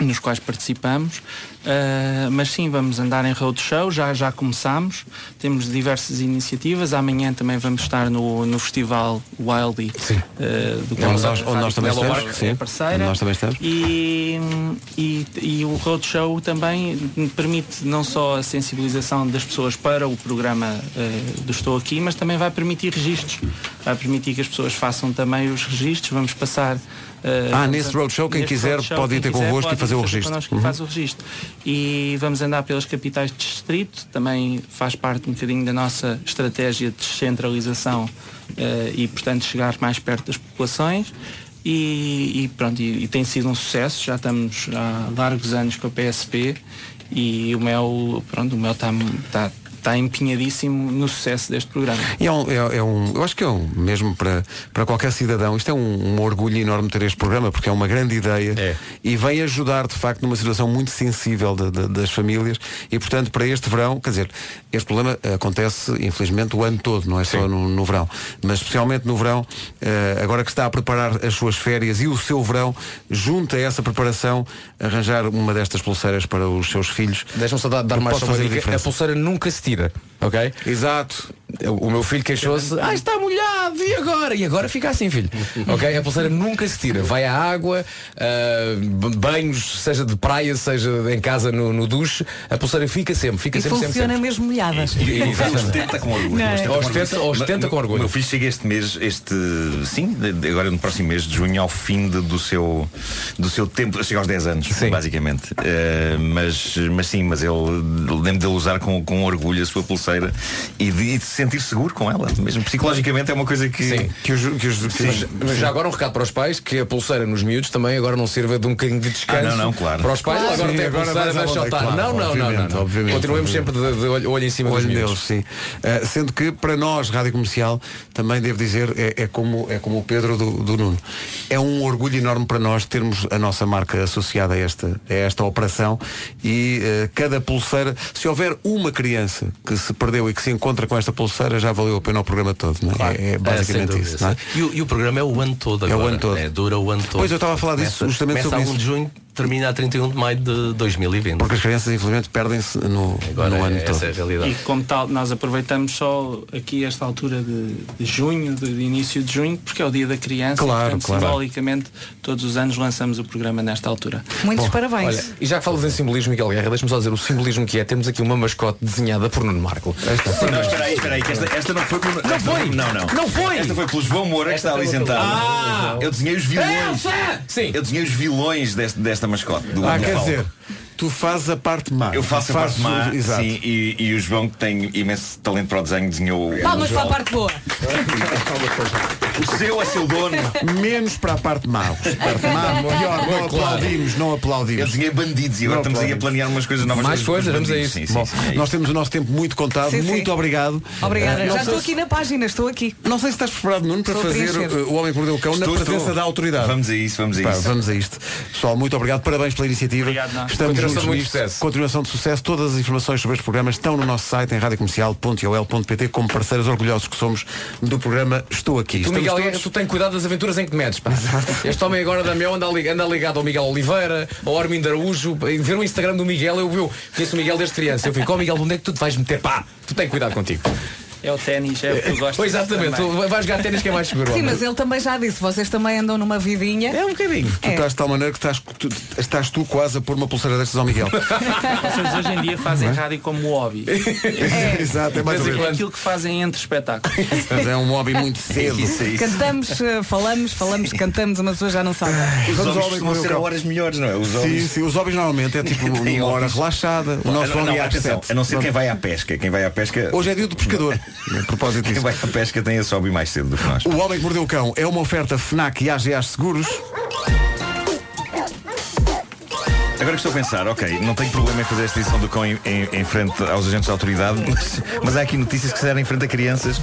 nos quais participamos. Uh, mas sim, vamos andar em roadshow, já, já começámos, temos diversas iniciativas. Amanhã também vamos estar no, no festival Wildy uh, do qual Onde nós- onde nós também estamos, sim. é parceira. Nós também estamos. E, e, e o roadshow também permite não só a sensibilização das pessoas para o programa uh, do Estou Aqui, mas também vai permitir registros. Vai permitir que as pessoas façam também os registros. Vamos passar. Uh, Ah, vamos nesse roadshow, quem quiser roadshow, pode ir ter convosco e fazer o registro. connosco Uhum. e faz o registro. E vamos andar pelas capitais de distrito, também faz parte um bocadinho da nossa estratégia de descentralização eh, e, portanto, chegar mais perto das populações. E, e pronto, e, e tem sido um sucesso, já estamos há largos anos com a PSP e o Mel, pronto, o Mel está tá, está empenhadíssimo no sucesso deste programa. E é um, é, é um- eu acho que é um, mesmo para, para qualquer cidadão, isto é um, um orgulho enorme ter este programa, porque é uma grande ideia e vem ajudar, de facto, numa situação muito sensível de- de- das famílias e, portanto, para este verão, quer dizer, este problema acontece, infelizmente, o ano todo, não é só no, no verão, mas especialmente no verão, eh, agora que está a preparar as suas férias e o seu verão, junta a essa preparação, arranjar uma destas pulseiras para os seus filhos. Deixa-me só dar, dar mais uma dica. A pulseira nunca se tira, ok? Exato. O meu filho queixou-se, ah, está molhado, e agora? E agora fica assim, filho. ok? A pulseira nunca se tira. Vai à água, b- banhos, seja de praia, seja em casa no, no duche, a pulseira fica sempre, fica E sempre, sempre, funciona sempre. mesmo molhada. Ostenta com orgulho. Não é? Ostenta com Ostenta- orgulho. ostenta com O- orgulho. O meu filho chega este mês, este, sim, de- de- agora no próximo mês de junho, ao fim de- do, seu, do seu tempo, chega aos 10 anos, basicamente. Eh, mas, mas sim, mas ele lembro dele usar com, com orgulho a sua pulseira e de, e de se sentir seguro com ela. Mesmo psicologicamente é uma coisa que. Sim. Que os, que os, Mas, mas já agora um recado para os pais que a pulseira nos miúdos também agora não sirva de um bocadinho de descanso Ah, não, não, claro. para os pais. Claro. agora Sim, tem a agora pulseira, deixa estar. claro, não, não, não, não, obviamente, não. obviamente, Continuemos obviamente. sempre de, de olho, olho em cima Olho dos miúdos. neles, sim. Uh, sendo que para nós, Rádio Comercial, também devo dizer, é, é como, é como o Pedro do, do Nuno. É um orgulho enorme para nós termos a nossa marca associada a esta, a esta operação e uh, cada pulseira, se houver uma criança que se perdeu e que se encontra com esta pulseira, já valeu a pena o programa todo. Não é? é, é basicamente sem isso. é? E, o, e o programa é o ano todo É o agora. ano todo. É, dura o ano todo. Pois, eu estava a falar disso Começa- justamente começa sobre a 1 de junho, termina a 31 de maio de 2020. Porque as crianças, infelizmente, perdem-se no, Agora no é- ano essa todo. é a realidade. E como tal, nós aproveitamos só aqui esta altura de, de junho, de, de início de junho, porque é o dia da criança. Claro, e, portanto, claro. simbolicamente, todos os anos lançamos o programa nesta altura. Muitos Bom, parabéns. Olha, e já que falas em simbolismo, Miguel Guerra, deixa-me só dizer o simbolismo que é. Temos aqui uma mascote desenhada por Nuno Marco. Não, espera aí, espera aí, que esta, esta não foi pelo. Não foi? Não, não. Não foi? Esta foi pelo João Moura que está ali sentado. Ah! Eu desenhei os vilões. Elsa! Sim. Eu desenhei os vilões deste- desta mascote. Do, Ah, do quer dizer, tu fazes a parte má. Eu faço a parte má, o- Exato. sim, e, e o João, que tem imenso talento para o desenho, desenhou. Palmas para a parte boa. O seu é seu dono. Menos para a parte má. A parte má, pior, não aplaudimos, não Eu aplaudimos. desenhei bandidos e agora estamos aí a planear umas coisas novas. Mais coisas vamos a isso. Sim, sim, Bom, sim, é nós isso. temos o nosso tempo muito contado. Sim, sim. muito obrigado. Obrigada. Eh, não Já estou se- aqui na página, estou aqui. Não sei se estás preparado, Nuno, para Estou fazer uh, o Homem que Mordeu o Cão Estou, na presença estou. da autoridade. Vamos a isso, vamos a Pá, isso. vamos a isto. Pessoal, muito obrigado, parabéns pela iniciativa. Obrigado. Estamos Continuação de muito nisto. sucesso. Continuação de sucesso. Todas as informações sobre este programa estão no nosso site em radiocomercial.ol.pt como parceiros orgulhosos que somos do programa Estou Aqui. Tu, Miguel todos- tu tens cuidado das aventuras em que te metes. Este homem agora da Mel anda, anda ligado ao Miguel Oliveira, ao Armindo Araújo, ver o Instagram do Miguel, eu, eu conheço o Miguel desde criança. Eu fico, ó Miguel, onde é que tu te vais meter? Pá, tu tens cuidado contigo. É o ténis, é o que tu gostas. Pois exatamente, tu também. vais jogar ténis que é mais seguro. Sim, mas ele também já disse, vocês também andam numa vidinha. É um bocadinho. Tu estás de tal maneira que estás tu, estás tu quase a pôr uma pulseira destas ao Miguel. Vocês hoje em dia fazem rádio como hobby. Exato, é mais ou É menos. aquilo que fazem entre espetáculos. Mas é um hobby muito cedo. Isso, é isso. Cantamos, eh, falamos, falamos, cantamos, uma pessoa já não sabe. Os Vamos ao homens Homem que costumam Mordeu o ser horas melhores, não é? Os Sim, homens. sim, os hobbies normalmente é tipo uma hora hobbies. relaxada. O nosso não, é às atenção, sete. a não ser quem vai à pesca. Quem vai à pesca. Hoje é dia do pescador. A propósito Quem disso. vai à pesca tem esse hobby mais cedo do que nós. O Homem que Mordeu o Cão é uma oferta FNAC e AGA Seguros. Agora que estou a pensar, ok, não tenho problema em fazer esta edição do cão em, em- em frente aos agentes da autoridade, mas, mas há aqui notícias que se deram em frente a crianças.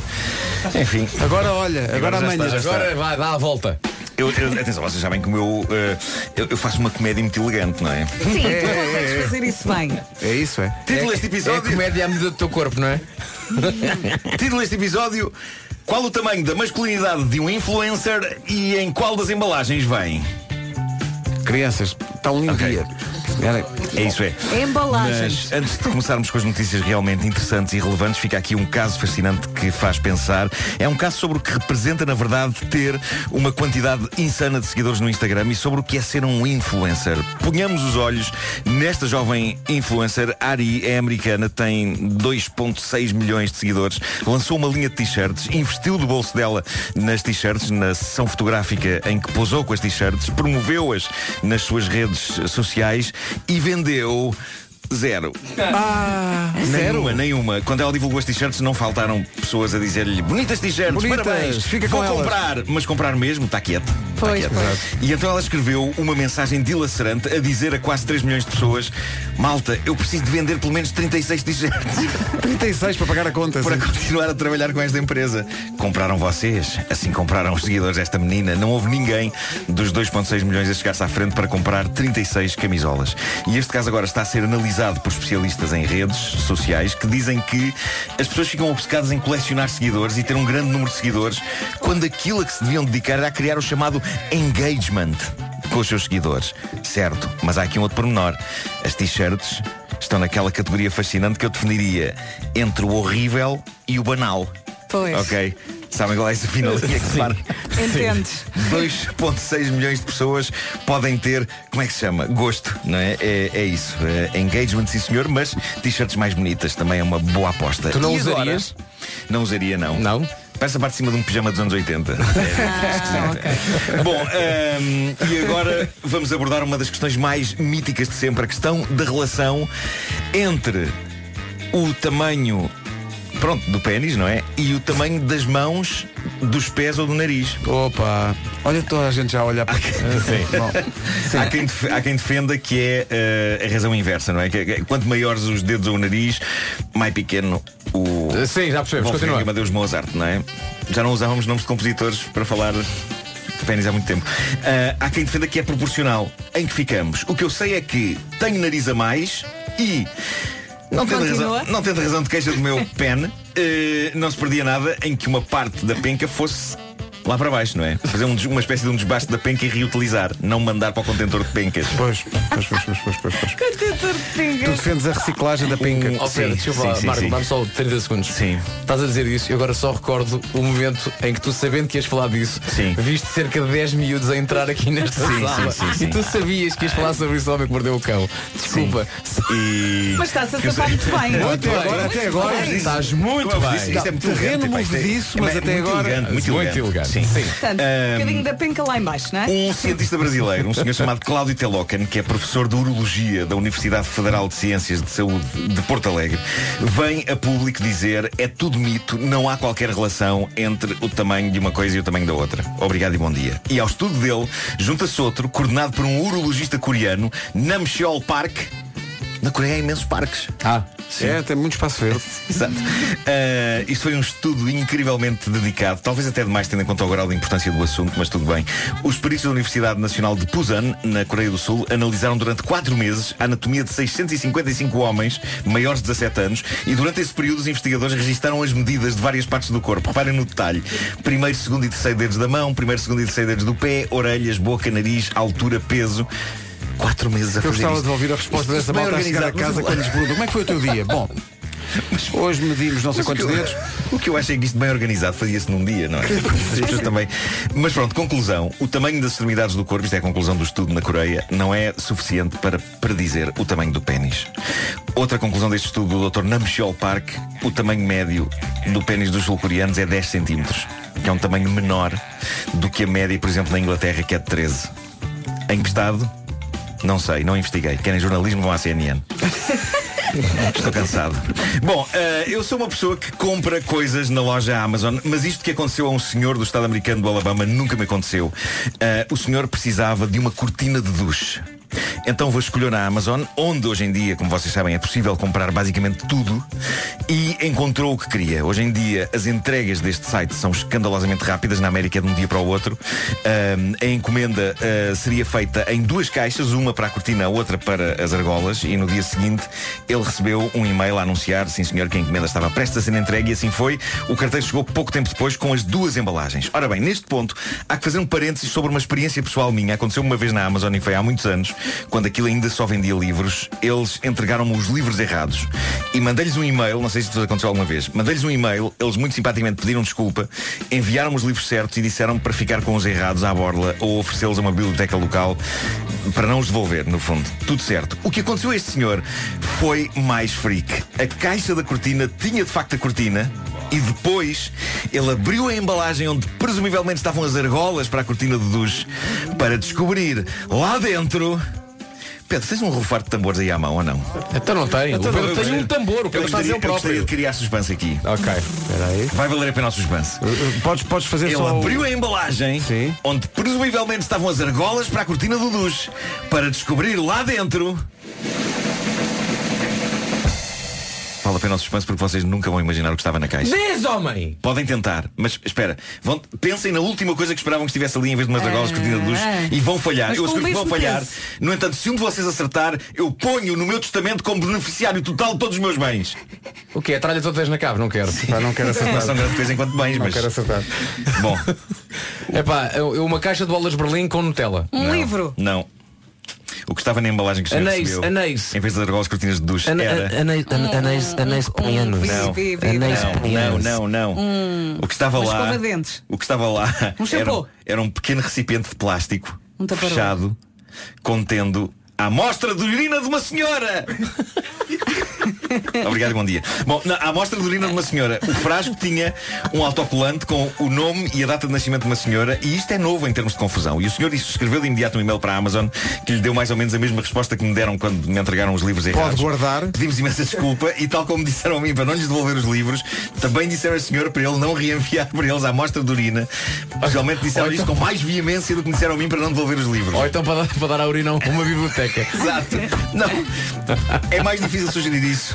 Enfim. Agora olha, agora, já amanhã. está, já está. Agora vai, dá a volta. Eu, eu- atenção, vocês sabem como eu, eh, eu, eu faço uma comédia muito elegante, não é? Sim, tu consegues fazer isso bem. É isso, é. Título deste É a episódio. comédia à medida do teu corpo, não é? Título deste episódio. Qual o tamanho da masculinidade de um influencer e em qual das embalagens vem? Crianças, está um lindo Ok. dia. É isso é. É embalagens. Mas antes de começarmos com as notícias realmente interessantes e relevantes, fica aqui um caso fascinante que faz pensar. É um caso sobre o que representa, na verdade, ter uma quantidade insana de seguidores no Instagram e sobre o que é ser um influencer. Ponhamos os olhos nesta jovem influencer. Ari é americana, tem 2,6 milhões de seguidores. Lançou uma linha de t-shirts, investiu do bolso dela nas t-shirts, na sessão fotográfica em que posou com as t-shirts, promoveu-as nas suas redes sociais e vendeu. Zero. Ah, Nenhuma, nenhuma. Quando ela divulgou as t-shirts, não faltaram pessoas a dizer-lhe bonitas t-shirts, parabéns, fica vou com elas." comprar, mas comprar mesmo, está quieta. Está Pois, quieta. pois. E então ela escreveu uma mensagem dilacerante a dizer a quase 3 milhões de pessoas: Malta, eu preciso de vender pelo menos 36 t-shirts. 36 para pagar a conta. Para sim. continuar a trabalhar com esta empresa. Compraram vocês, assim compraram os seguidores desta menina. Não houve ninguém dos 2,6 milhões a chegar-se à frente para comprar 36 camisolas. E este caso agora está a ser analisado por especialistas em redes sociais que dizem que as pessoas ficam obcecadas em colecionar seguidores e ter um grande número de seguidores quando aquilo a que se deviam dedicar era a criar o chamado engagement com os seus seguidores. Certo, mas há aqui um outro pormenor. As t-shirts estão naquela categoria fascinante que eu definiria entre o horrível e o banal. Pois. Ok? Sabem qual é essa finalinha que separa? Entendes? 2.6 milhões de pessoas podem ter, como é que se chama? Gosto, não é? É, é isso. É engagement, sim senhor, mas t-shirts mais bonitas também é uma boa aposta. Tu não E agora? usarias? Não usaria, não. Não? Parece a parte de cima de um pijama dos anos 80. Ah, Bom, ahm, e agora vamos abordar uma das questões mais míticas de sempre, a questão da relação entre o tamanho, pronto, do pênis, não é? E o tamanho das mãos, dos pés ou do nariz. Opa, olha toda a gente já a olhar para Bom, Há quem, há quem defenda que é eh, a razão inversa, não é? Que, que quanto maiores os dedos ou o nariz, mais pequeno o. Sim, já percebes, Wolfgang continua. Amadeus Mozart, não é? Já não usávamos nomes de compositores para falar de pênis há muito tempo. Ah, há quem defenda que é proporcional. Em que ficamos? O que eu sei é que tenho nariz a mais e. Não tendo, razão, não tendo razão de queixa do meu pen, eh, não se perdia nada em que uma parte da penca fosse lá para baixo, não é? Fazer um uma espécie de um desbaste da penca e reutilizar, não mandar para o contentor de pencas. Pois, pois, pois, pois, pois, pois, pois. Contentor de Tu pingas. defendes a reciclagem da pinca. Ó Sim, Pedro, deixa eu falar, sim, Marco, dá-me só 30 segundos. Sim. Estás a dizer isso e agora só recordo o momento em que tu, sabendo que ias falar disso, Sim. viste cerca de 10 miúdos a entrar aqui nesta Sim, sala sim, sim, sim. e tu sabias que ias falar sobre esse homem que mordeu o cão. Desculpa. E... Mas está-se a safar muito bem. Muito Até bem. agora, até agora. Estás muito bem. isto é muito Terreno é- movediço, mas até muito agora- elegante, muito, Muito elegante, Sim. sim. Portanto, um bocadinho da penca lá em baixo, não é? Um cientista brasileiro, um senhor chamado Cláudio Telocan, que é professor de Urologia da Universidade Federal de Ciências de Saúde de Porto Alegre, vem a público dizer é tudo mito, não há qualquer relação entre o tamanho de uma coisa e o tamanho da outra. Obrigado e bom dia. E ao estudo dele, junta-se outro, coordenado por um urologista coreano, Namcheol Park. Na Coreia há imensos parques. Ah, É, tem muito espaço verde. Exato. Uh, isto foi um estudo incrivelmente dedicado, talvez até demais tendo em conta o grau de importância do assunto, mas tudo bem. Os peritos da Universidade Nacional de Busan, na Coreia do Sul, analisaram durante 4 meses a anatomia de 655 homens maiores de 17 anos e durante esse período os investigadores registaram as medidas de várias partes do corpo. Reparem no detalhe. Primeiro, segundo e terceiro dedos da mão, primeiro, segundo e terceiro dedos do pé, orelhas, boca, nariz, altura, peso. Quatro meses a Eu fazer gostava isto. de ouvir a resposta dessa malta a chegar a casa mas- quando lhes perguntam como é que foi o teu dia. Bom, hoje medimos não sei Mas quantos eu- dedos. O que eu acho é que isto bem organizado fazia-se num dia, não é? As pessoas também. Mas pronto, conclusão. O tamanho das extremidades do corpo, isto é a conclusão do estudo na Coreia, não é suficiente para predizer o tamanho do pênis. Outra conclusão deste estudo do Dr. Namcheol Park, o tamanho médio do pênis dos sul-coreanos é 10 centímetros, que é um tamanho menor do que a média, por exemplo, na Inglaterra, que é de 13. Em que estado? Não sei, não investiguei. Querem jornalismo, vão à CNN. Estou cansado. Bom, eh, eu sou uma pessoa que compra coisas na loja Amazon, mas isto que aconteceu a um senhor do estado americano do Alabama nunca me aconteceu. Eh, o senhor precisava de uma cortina de duche. Então vou escolher na Amazon, onde hoje em dia, como vocês sabem, é possível comprar basicamente tudo e encontrou o que queria. Hoje em dia as entregas deste site são escandalosamente rápidas, na América de um dia para o outro. Ahm, a encomenda ah, seria feita em duas caixas, uma para a cortina, outra para as argolas, e no dia seguinte ele recebeu um e-mail a anunciar, sim senhor, que a encomenda estava prestes a ser entregue e assim foi. O carteiro chegou pouco tempo depois com as duas embalagens. Ora bem, neste ponto há que fazer um parênteses sobre uma experiência pessoal minha. Aconteceu uma vez na Amazon e foi há muitos anos, quando aquilo ainda só vendia livros, eles entregaram-me os livros errados. E mandei-lhes um e-mail, não sei se isso aconteceu alguma vez, mandei-lhes um e-mail, eles muito simpaticamente pediram desculpa, enviaram-me os livros certos e disseram para ficar com os errados à borla ou oferecê-los a uma biblioteca local para não os devolver, no fundo. Tudo certo. O que aconteceu a este senhor foi mais freak. A caixa da cortina tinha de facto a cortina. E depois ele abriu a embalagem onde presumivelmente estavam as argolas para a cortina de duche para descobrir lá dentro Pedro, tens um rufar de tambores aí à mão ou não? Então não tem. Então eu gostaria- um tambor, o eu Pedro faz ele Eu gostaria próprio. de criar suspense aqui. Ok, espera aí. Vai valer a pena o suspense. Podes, podes fazer Ele só. abriu a embalagem onde presumivelmente estavam as argolas para a cortina do duche para descobrir lá dentro. Vale a pena o suspense porque vocês nunca vão imaginar o que estava na caixa. Diz, homem! Podem tentar, mas espera, vão, pensem na última coisa que esperavam que estivesse ali em vez de umas argolas de cortina de duche Ah. e vão falhar. Mas eu com asseguro o que vão falhar. No entanto, se um de vocês acertar, eu ponho no meu testamento como beneficiário total de todos os meus bens. O que é? Tralha toda vez na cave, não quero. Pá, não quero acertar. Não são grande coisa enquanto bens, Não mas. quero acertar. Bom, É pá, uma caixa de bolas de Berlim com Nutella. Um não, livro. Não. O que estava na embalagem que o senhor Anéis, recebeu, anéis. em vez das argolas de cortinas de duche, Ana- era... Anéis, ana- anéis, anéis penianos. Não, vi, vi, Anéis não, não, não, não. Hum, O que estava lá. de. O que estava lá Um era, era um pequeno recipiente de plástico Um fechado contendo a amostra de urina de uma senhora. Obrigado e bom dia. Bom, na a amostra de urina de uma senhora, o frasco tinha um autocolante com o nome e a data de nascimento de uma senhora e isto é novo em termos de confusão. E o senhor disse, escreveu de imediato um e-mail para a Amazon que lhe deu mais ou menos a mesma resposta que me deram quando me entregaram os livros errados. guardar. Pedimos imensa desculpa e tal como disseram a mim para não lhes devolver os livros, também disseram a senhora para ele não reenviar para eles a amostra de urina. Realmente disseram isto com mais veemência do que me disseram a mim para não devolver os livros. Ou então para dar, para dar à urina uma biblioteca. Exato. Não. É mais difícil sugerir isso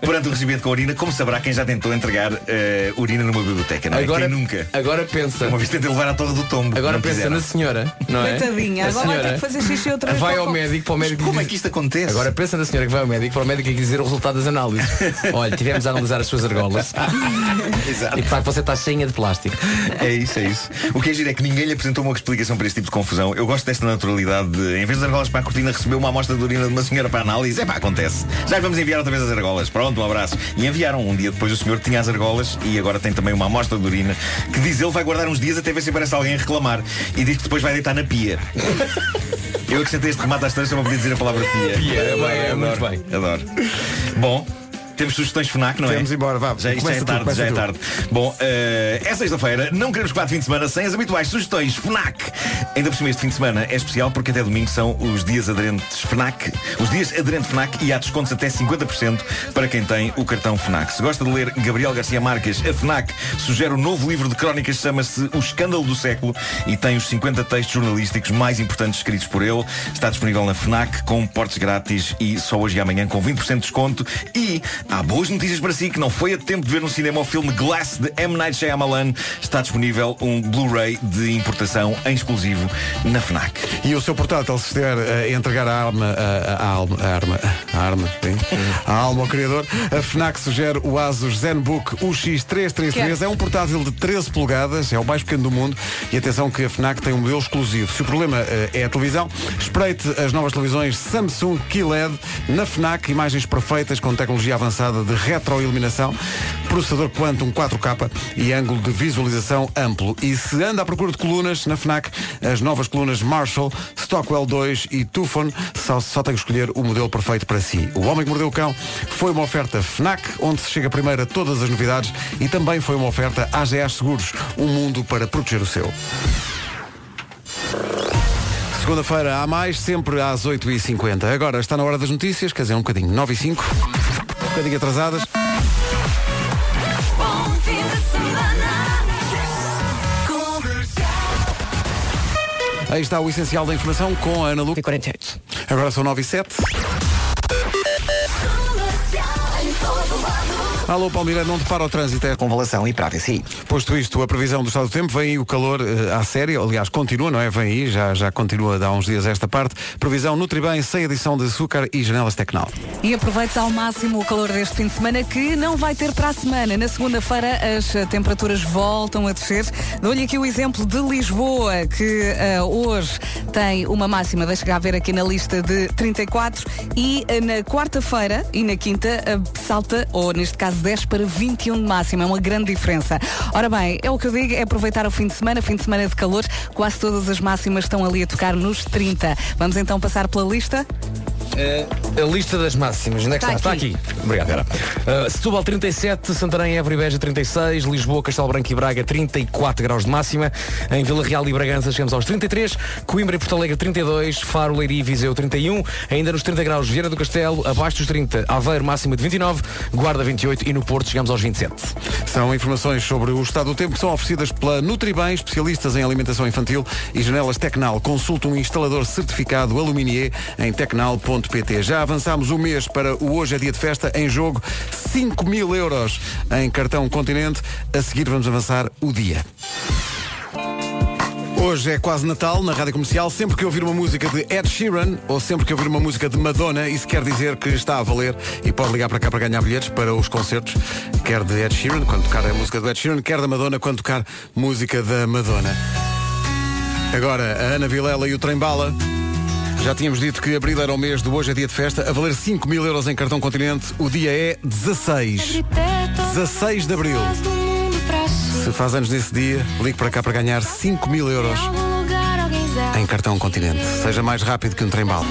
perante o recebimento com urina, como saberá quem já tentou entregar eh, urina numa biblioteca, não é? Agora, quem nunca? agora pensa. Uma vez tentei levar à torre do tombo. Agora não pensa quiseram. na senhora, não é? Coitadinha, A agora vai ter senhora que fazer xixi outra vez Vai ao médico, para o médico. Como diz- é que isto acontece? Agora pensa na senhora que vai ao médico, para o médico lhe dizer o resultado das análises. Olha, tivemos a analisar as suas argolas. Exato. E de facto você está cheia de plástico. É isso, é isso. O que é giro é que ninguém lhe apresentou uma explicação para este tipo de confusão. Eu gosto desta naturalidade de, em vez das argolas para a cortina, receber uma amostra de urina de uma senhora para análise. É pá, acontece. Já lhe vamos enviar outra vez as argolas. Pronto, um abraço. E enviaram. Um dia depois o senhor tinha as argolas e agora tem também uma amostra de urina que diz ele vai guardar uns dias até ver se aparece alguém a reclamar. E diz que depois vai deitar na pia. Eu acrescentei este remate à história só para poder dizer a palavra pia. Pia, é bem, é muito bem. Adoro. Bom. Temos sugestões FNAC, não é? Temos embora, vá. Já, já é tu, tarde, começa já é tu. tarde. Bom, eh, é sexta-feira, não queremos quatro fim de semana sem as habituais sugestões FNAC. Ainda por cima este fim de semana é especial porque até domingo são os dias aderentes FNAC. Os dias aderente FNAC e há descontos até 50% para quem tem o cartão FNAC. Se gosta de ler Gabriel Garcia Marques, a FNAC sugere um novo livro de crónicas, chama-se O Escândalo do Século e tem os 50 textos jornalísticos mais importantes escritos por ele. Está disponível na FNAC com portes grátis e só hoje e amanhã com 20% de desconto. E há boas notícias para si que não foi a tempo de ver no cinema o filme Glass de M. Night Shyamalan. Está disponível um Blu-ray de importação em exclusivo na FNAC. E o seu portátil, se estiver a entregar a alma, a, a alma, a arma, a arma, sim, a alma ao criador, a FNAC sugere o Asus ZenBook UX333. Quero. É um portátil de 13 polegadas, é o mais pequeno do mundo. E atenção que a FNAC tem um modelo exclusivo. Se o problema eh, é a televisão, espreite as novas televisões Samsung QLED na FNAC. Imagens perfeitas com tecnologia avançada de retroiluminação, processador Quantum 4K e ângulo de visualização amplo. E se anda à procura de colunas, na FNAC, as novas colunas Marshall, Stockwell 2 e Tufon, só, só tem que escolher o modelo perfeito para si. O Homem que Mordeu o Cão foi uma oferta FNAC, onde se chega primeiro a todas as novidades e também foi uma oferta AGA Seguros, um mundo para proteger o seu. Segunda-feira há mais, sempre às 8h50. Agora está na hora das notícias, quer dizer, um bocadinho, 9 e 5 um bocadinho atrasadas. Aí está o essencial da informação com a Ana Lu. 48. Agora são 9 e 7. Alô, Palmeira, não te para o trânsito. É... Convalação e para a VCI. Posto isto, a previsão do estado do tempo, vem aí o calor eh, à séria, aliás, continua, não é? Vem aí, já, já continua há uns dias esta parte. Previsão Nutribem, sem adição de açúcar e janelas Tecnal. E aproveite ao máximo o calor deste fim de semana que não vai ter para a semana. Na segunda-feira as eh, temperaturas voltam a descer. Dou-lhe aqui o exemplo de Lisboa, que eh, hoje tem uma máxima, deixa cá ver aqui na lista de 34 e eh, na quarta-feira e na quinta salta, ou neste caso 10 para 21 de máxima. É uma grande diferença. Ora bem, é o que eu digo, é aproveitar o fim de semana, fim de semana de calor. Quase todas as máximas estão ali a tocar nos 30. Vamos então passar pela lista? A lista das máximas. Onde é que está? Está Está aqui. Obrigado, Vera. Uh, Setúbal 37, Santarém, Évora e Beja 36, Lisboa, Castelo Branco e Braga 34 graus de máxima. Em Vila Real e Bragança chegamos aos 33, Coimbra e Porto Alegre 32, Faro, Leiria e Viseu 31, ainda nos 30 graus Vieira do Castelo, abaixo dos 30, Aveiro máxima de 29, Guarda 28 e no Porto chegamos aos 27. São informações sobre o estado do tempo que são oferecidas pela Nutribem, especialistas em alimentação infantil e janelas Tecnal. Consulte um instalador certificado Aluminier em tecnal.pt. Já avançámos o mês para o Hoje é Dia de Festa. Em jogo, 5 mil euros em cartão Continente. A seguir vamos avançar o dia. Hoje é quase Natal na Rádio Comercial. Sempre que ouvir uma música de Ed Sheeran ou sempre que ouvir uma música de Madonna, isso quer dizer que está a valer e pode ligar para cá para ganhar bilhetes para os concertos, quer de Ed Sheeran, quando tocar a música do Ed Sheeran, quer da Madonna, quando tocar música da Madonna. Agora, a Ana Vilela e o Trem Bala. Já tínhamos dito que abril era o mês do Hoje é Dia de Festa, a valer 5 mil euros em cartão continente. O dia é 16. 16 de abril. Se faz anos nesse dia, ligue para cá para ganhar 5 mil euros em cartão continente. Seja mais rápido que um trem bala.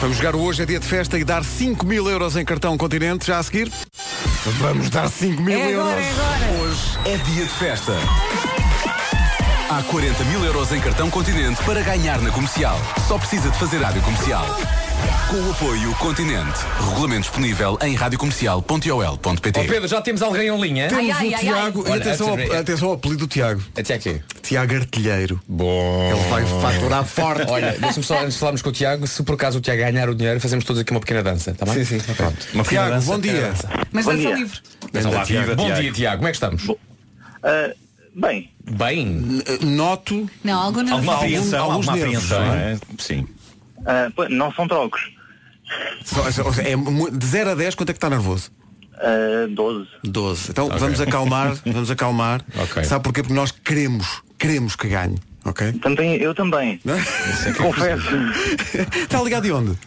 Vamos jogar o Hoje é Dia de Festa e dar 5 mil euros em cartão continente. Já a seguir? Vamos dar 5 mil É euros. agora, é agora. Hoje é dia de festa. Há 40 mil euros em cartão Continente para ganhar na comercial. Só precisa de fazer rádio comercial. Com o apoio Continente. Regulamento disponível em radiocomercial.ol.pt. Ó Pedro, já temos alguém em linha? Temos o Tiago. Olha, atenção, ao, atenção ao apelido do Tiago. Até aqui. Tiago Artilheiro. Bom. Ele vai faturar forte. Olha, deixa-me só, antes de falarmos com o Tiago, se por acaso o Tiago ganhar o dinheiro, fazemos todos aqui uma pequena dança, está bem? Sim, sim. Pronto. Uma pequena Tiago, dança. bom dia. Mas Bom dança dia. livre. Olá, Viva, Bom Tiago. dia, Tiago. Como é que estamos? Ah, bem, Bem. Noto Não, algo não Alguma Algum- apreensão, alguns alguma nervos, apreensão, é? é? Sim. pô, não são trocos. É de 0 a 10, quanto é que está nervoso? Ah, 12. 12. Então vamos acalmar, vamos acalmar. Ok. Sabe porquê? Porque nós queremos, queremos que ganhe. Ok? Também, eu também. Confesso. Está ligado de onde?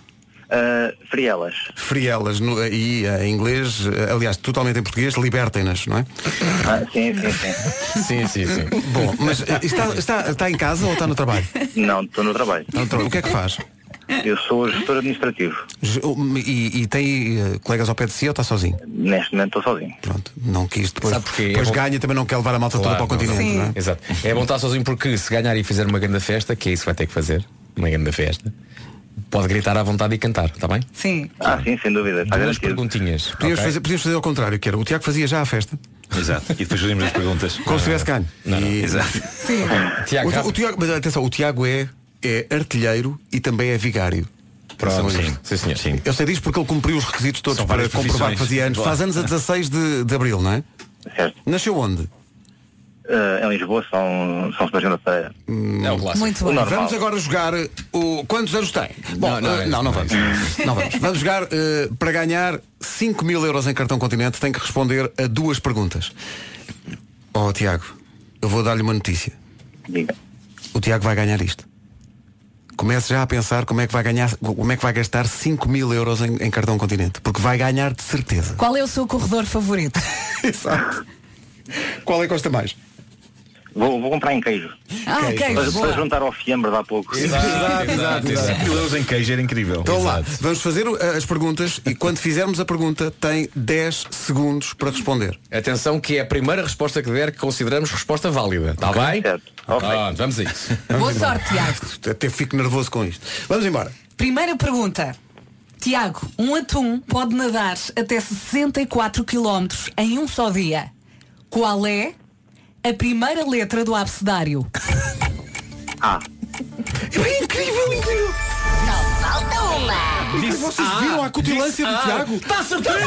Ah, frielas. Frielas no, e eh, em inglês, eh, aliás, totalmente em português, libertem-nas, não é? Ah, sim, sim, sim. Sim, sim, sim. Bom, mas eh, está, está, está em casa ou está no trabalho? Não, estou no trabalho. Está no trabalho. O que é que faz? Eu sou gestor administrativo. E, e tem colegas ao pé de si ou está sozinho? Neste momento estou sozinho. Pronto, não quis depois. Sabe porquê? Depois É bom- ganha e também não quer levar a malta toda para o Claro, não, continente, Sim. não é? Exato. É bom estar sozinho porque se ganhar e fizer uma grande festa, que é isso que vai ter que fazer, uma grande festa, pode gritar à vontade e cantar, está bem? Sim. Ah, sim, sem dúvida. Está Duas garantido. perguntinhas. Podíamos, ok? fazer, podíamos fazer ao contrário, que era o Tiago fazia já a festa, Exato. E depois fazemos as perguntas. como se tivesse ganho. E- Exato. Sim. Tiago, O, o Tiago, mas atenção, o Tiago é, é artilheiro e também é vigário. Pronto, sim, sim, senhor. Sim. Eu sei disto porque ele cumpriu os requisitos todos São para comprovar que fazia anos. Claro. Faz anos a 16 de, de Abril, não é? Certo. Nasceu onde? Ah, em Lisboa, São, São Sebastião da Feira. É o clássico. Muito. Normal. Vamos agora jogar o. Quantos anos tem? Bom, Não, não, eh, é não, isso, não não vamos. Não vamos. Vamos jogar eh, para ganhar 5 mil euros em cartão continente. Tem que responder a duas perguntas. Oh, Tiago, eu vou dar-lhe uma notícia. Diga. O Tiago vai ganhar isto. Comece já a pensar como é que vai ganhar, como é que vai gastar 5 mil euros em, em cartão continente. Porque vai ganhar de certeza. Qual é o seu corredor favorito? Exato. Qual é que custa mais? Vou, vou comprar em queijo. Ah, Queijo. queijo. Para, para juntar ao fiambre de há pouco. Exato, exato, exato. 5 mil euros em queijo era incrível. Então lá, vamos fazer uh, as perguntas e quando fizermos a pergunta tem 10 segundos para responder. Atenção que é a primeira resposta que der que consideramos resposta válida. Está bem? Certo. Ok. Pronto, vamos a isso. Boa sorte, Tiago. Até fico nervoso com isto. Vamos embora. Primeira pergunta. Tiago, um atum pode nadar até 64 km em um só dia. Qual é a primeira letra do abecedário? Ah, É incrível, incrível. Falta uma. Disse, Vocês viram a cutilância do Tiago? Está certeiro!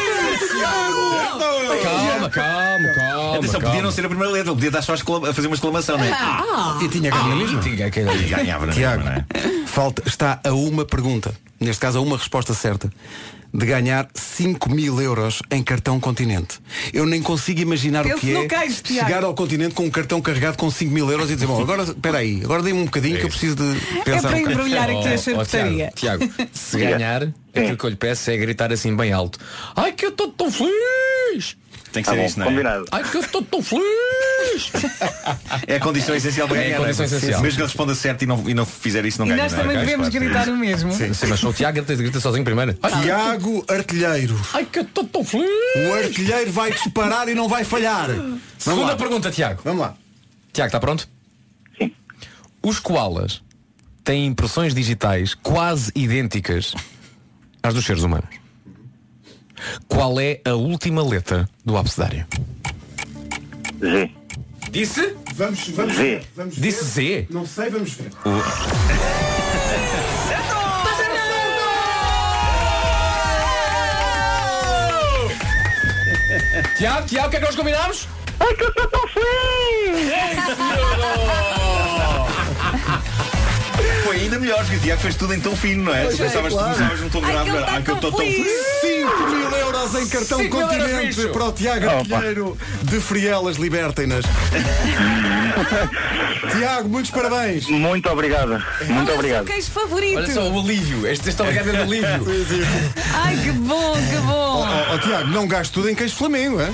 Calma, calma, calma. Atenção, podia não ser a primeira letra, podia estar só a a fazer uma exclamação, não é? E tinha ganho mesmo. Tinha E ganhava, não é? Tiago, Não é? falta, está a uma pergunta, neste caso a uma resposta certa, de ganhar 5 mil euros em cartão continente. Eu nem consigo imaginar Pense o que é Tiago. chegar ao continente com um cartão carregado com 5 mil euros e dizer, bom, agora, espera aí, agora dei-me um bocadinho que eu preciso de É pensar para um embrulhar aqui a Oh, charcutaria. Tiago, Tiago, se ganhar, aquilo que eu lhe peço é gritar assim bem alto. Ai que eu estou tão feliz! Tem que tá ser bom, isso, não é? combinado. Ai que eu estou tão feliz! É a condição essencial para É a ganhar. condição essencial. Mesmo que ele responda certo e não, e não fizer isso, não E ganha. nós é? também devemos claro. gritar o mesmo. Sim, sim, mas só o Tiago grita, sozinho primeiro. Tiago Artilheiro. Ai que eu estou tão feliz. O artilheiro vai disparar e não vai falhar. Vamos Segunda lá. pergunta, Tiago. Vamos lá. Tiago, está pronto? Sim. Os koalas têm impressões digitais quase idênticas às dos seres humanos. Qual é a última letra do abecedário? Z. Disse? Vamos, vamos Z. ver. Vamos ver. Disse Z? Não sei, vamos ver. Tiago, Tiago, o que é que nós combinámos? Ai que eu estou tão feliz! Foi ainda melhor, porque o Tiago fez tudo em tão fino, não é? Pois é, pensavas claro. que começavas num tom grave. Ai, que eu estou tão feliz! 5 mil euros em cartão 5 mil euros, continente bicho. para o Tiago Opa. Artilheiro de Frielas, libertem-nas. Tiago, muitos parabéns. Muito obrigado. Muito Qual é o obrigado. queijo favorito? Olha só, o alívio. Este está ligado de alívio. Ai, que bom, que bom. Ó, ó, Tiago, não gaste tudo em queijo Flamengo, é?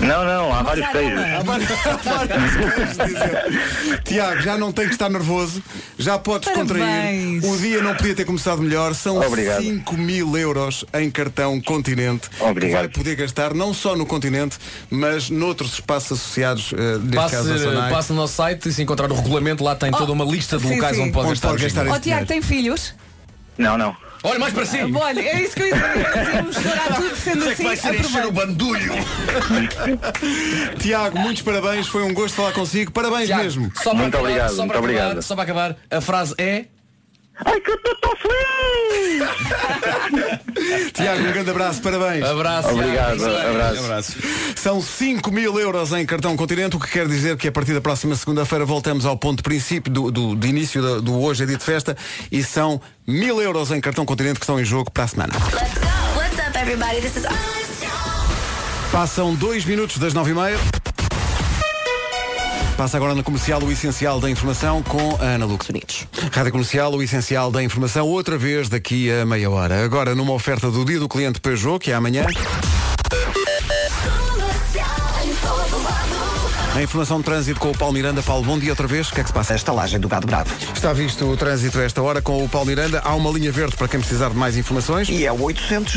Não, não, há vários queijos. Há vários- há vários queijos, dizer. Tiago, já não tem que estar nervoso, já podes contrair. O dia não podia ter começado melhor. São Obrigado. 5 mil euros em cartão Continente. Obrigado. Que vai poder gastar não só no Continente, mas noutros espaços associados, eh, neste Passe, caso passe no nosso site e se encontrar o regulamento, lá tem toda uma lista de sim, locais sim. onde pode Onde gastar. pode o gastar. Ó Tiago, tem filhos? Não, não. Olha, mais para si. Olha, é isso que eu ia dizer. Vamos estourar tudo sendo assim. aproveita. bandulho. Tiago, muitos parabéns, foi um gosto falar consigo. Parabéns Tiago, mesmo. Só para Muito acabar, obrigado, só muito para acabar, obrigado. Só para acabar, a frase é. Ai que eu estou tão feliz! Tiago, um grande abraço, parabéns. Abraço. Obrigado, Tiago. abraço. São 5 mil euros em cartão continente, o que quer dizer que a partir da próxima segunda-feira voltamos ao ponto de princípio do, do, de início do, do hoje é dia de festa e são mil euros em cartão continente que estão em jogo para a semana. What's up, everybody? This is Passam dois minutos das nove e meia. Passa agora na comercial o essencial da informação com a Ana Lux Unidos. Rádio Comercial, o essencial da informação, outra vez daqui a meia hora. Agora numa oferta do dia do cliente Peugeot, que é amanhã. A informação de trânsito com o Paulo Miranda. Paulo, bom dia outra vez. O que é que se passa? A estalagem do Gado Bravo. Está visto o trânsito a esta hora com o Paulo Miranda. Há uma linha verde para quem precisar de mais informações. E é o 800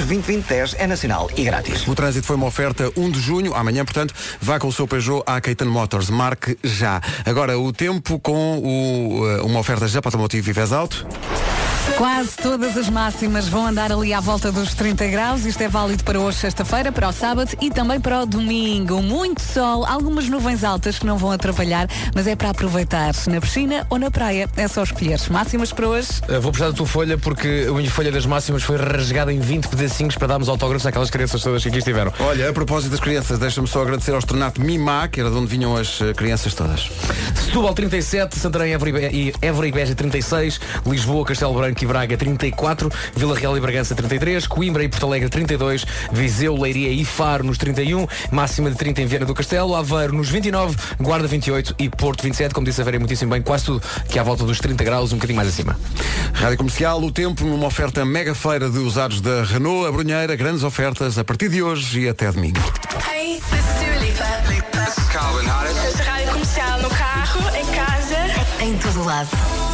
é nacional e grátis. O trânsito foi uma oferta 1 de junho, amanhã, portanto, vá com o seu Peugeot à Caetano Motors. Marque já. Agora, o tempo com o, eh, uma oferta já para automotivo e vez alto. Quase todas as máximas vão andar ali à volta dos 30 graus. Isto é válido para hoje, sexta-feira, para o sábado e também para o domingo. Muito sol, algumas nuvens altas que não vão atrapalhar, mas é para aproveitar na piscina ou na praia. É só escolher. Máximas para hoje. Uh, Vou precisar da tua folha porque a minha folha das máximas foi rasgada em 20 pedacinhos para darmos autógrafos àquelas crianças todas que aqui estiveram. Olha, a propósito das crianças, deixa-me só agradecer ao Estornato Mimá, que era de onde vinham as eh, crianças todas. Setúbal 37, Santarém, Évora e Beja 36, Lisboa, Castelo Branco e Braga 34, Vila Real e Bragança 33, Coimbra e Porto Alegre 32, Viseu, Leiria e Faro nos 31, máxima de 30 em Viana do Castelo, Aveiro nos 29, Guarda 28 e Porto 27, como disse a Vera muitíssimo bem, quase tudo que é à volta dos 30 graus, um bocadinho mais acima. Rádio Comercial, o tempo numa oferta mega feira de usados da Renault, a Brunheira, grandes ofertas a partir de hoje e até domingo. Hey, rádio comercial no carro, em casa. Em todo lado.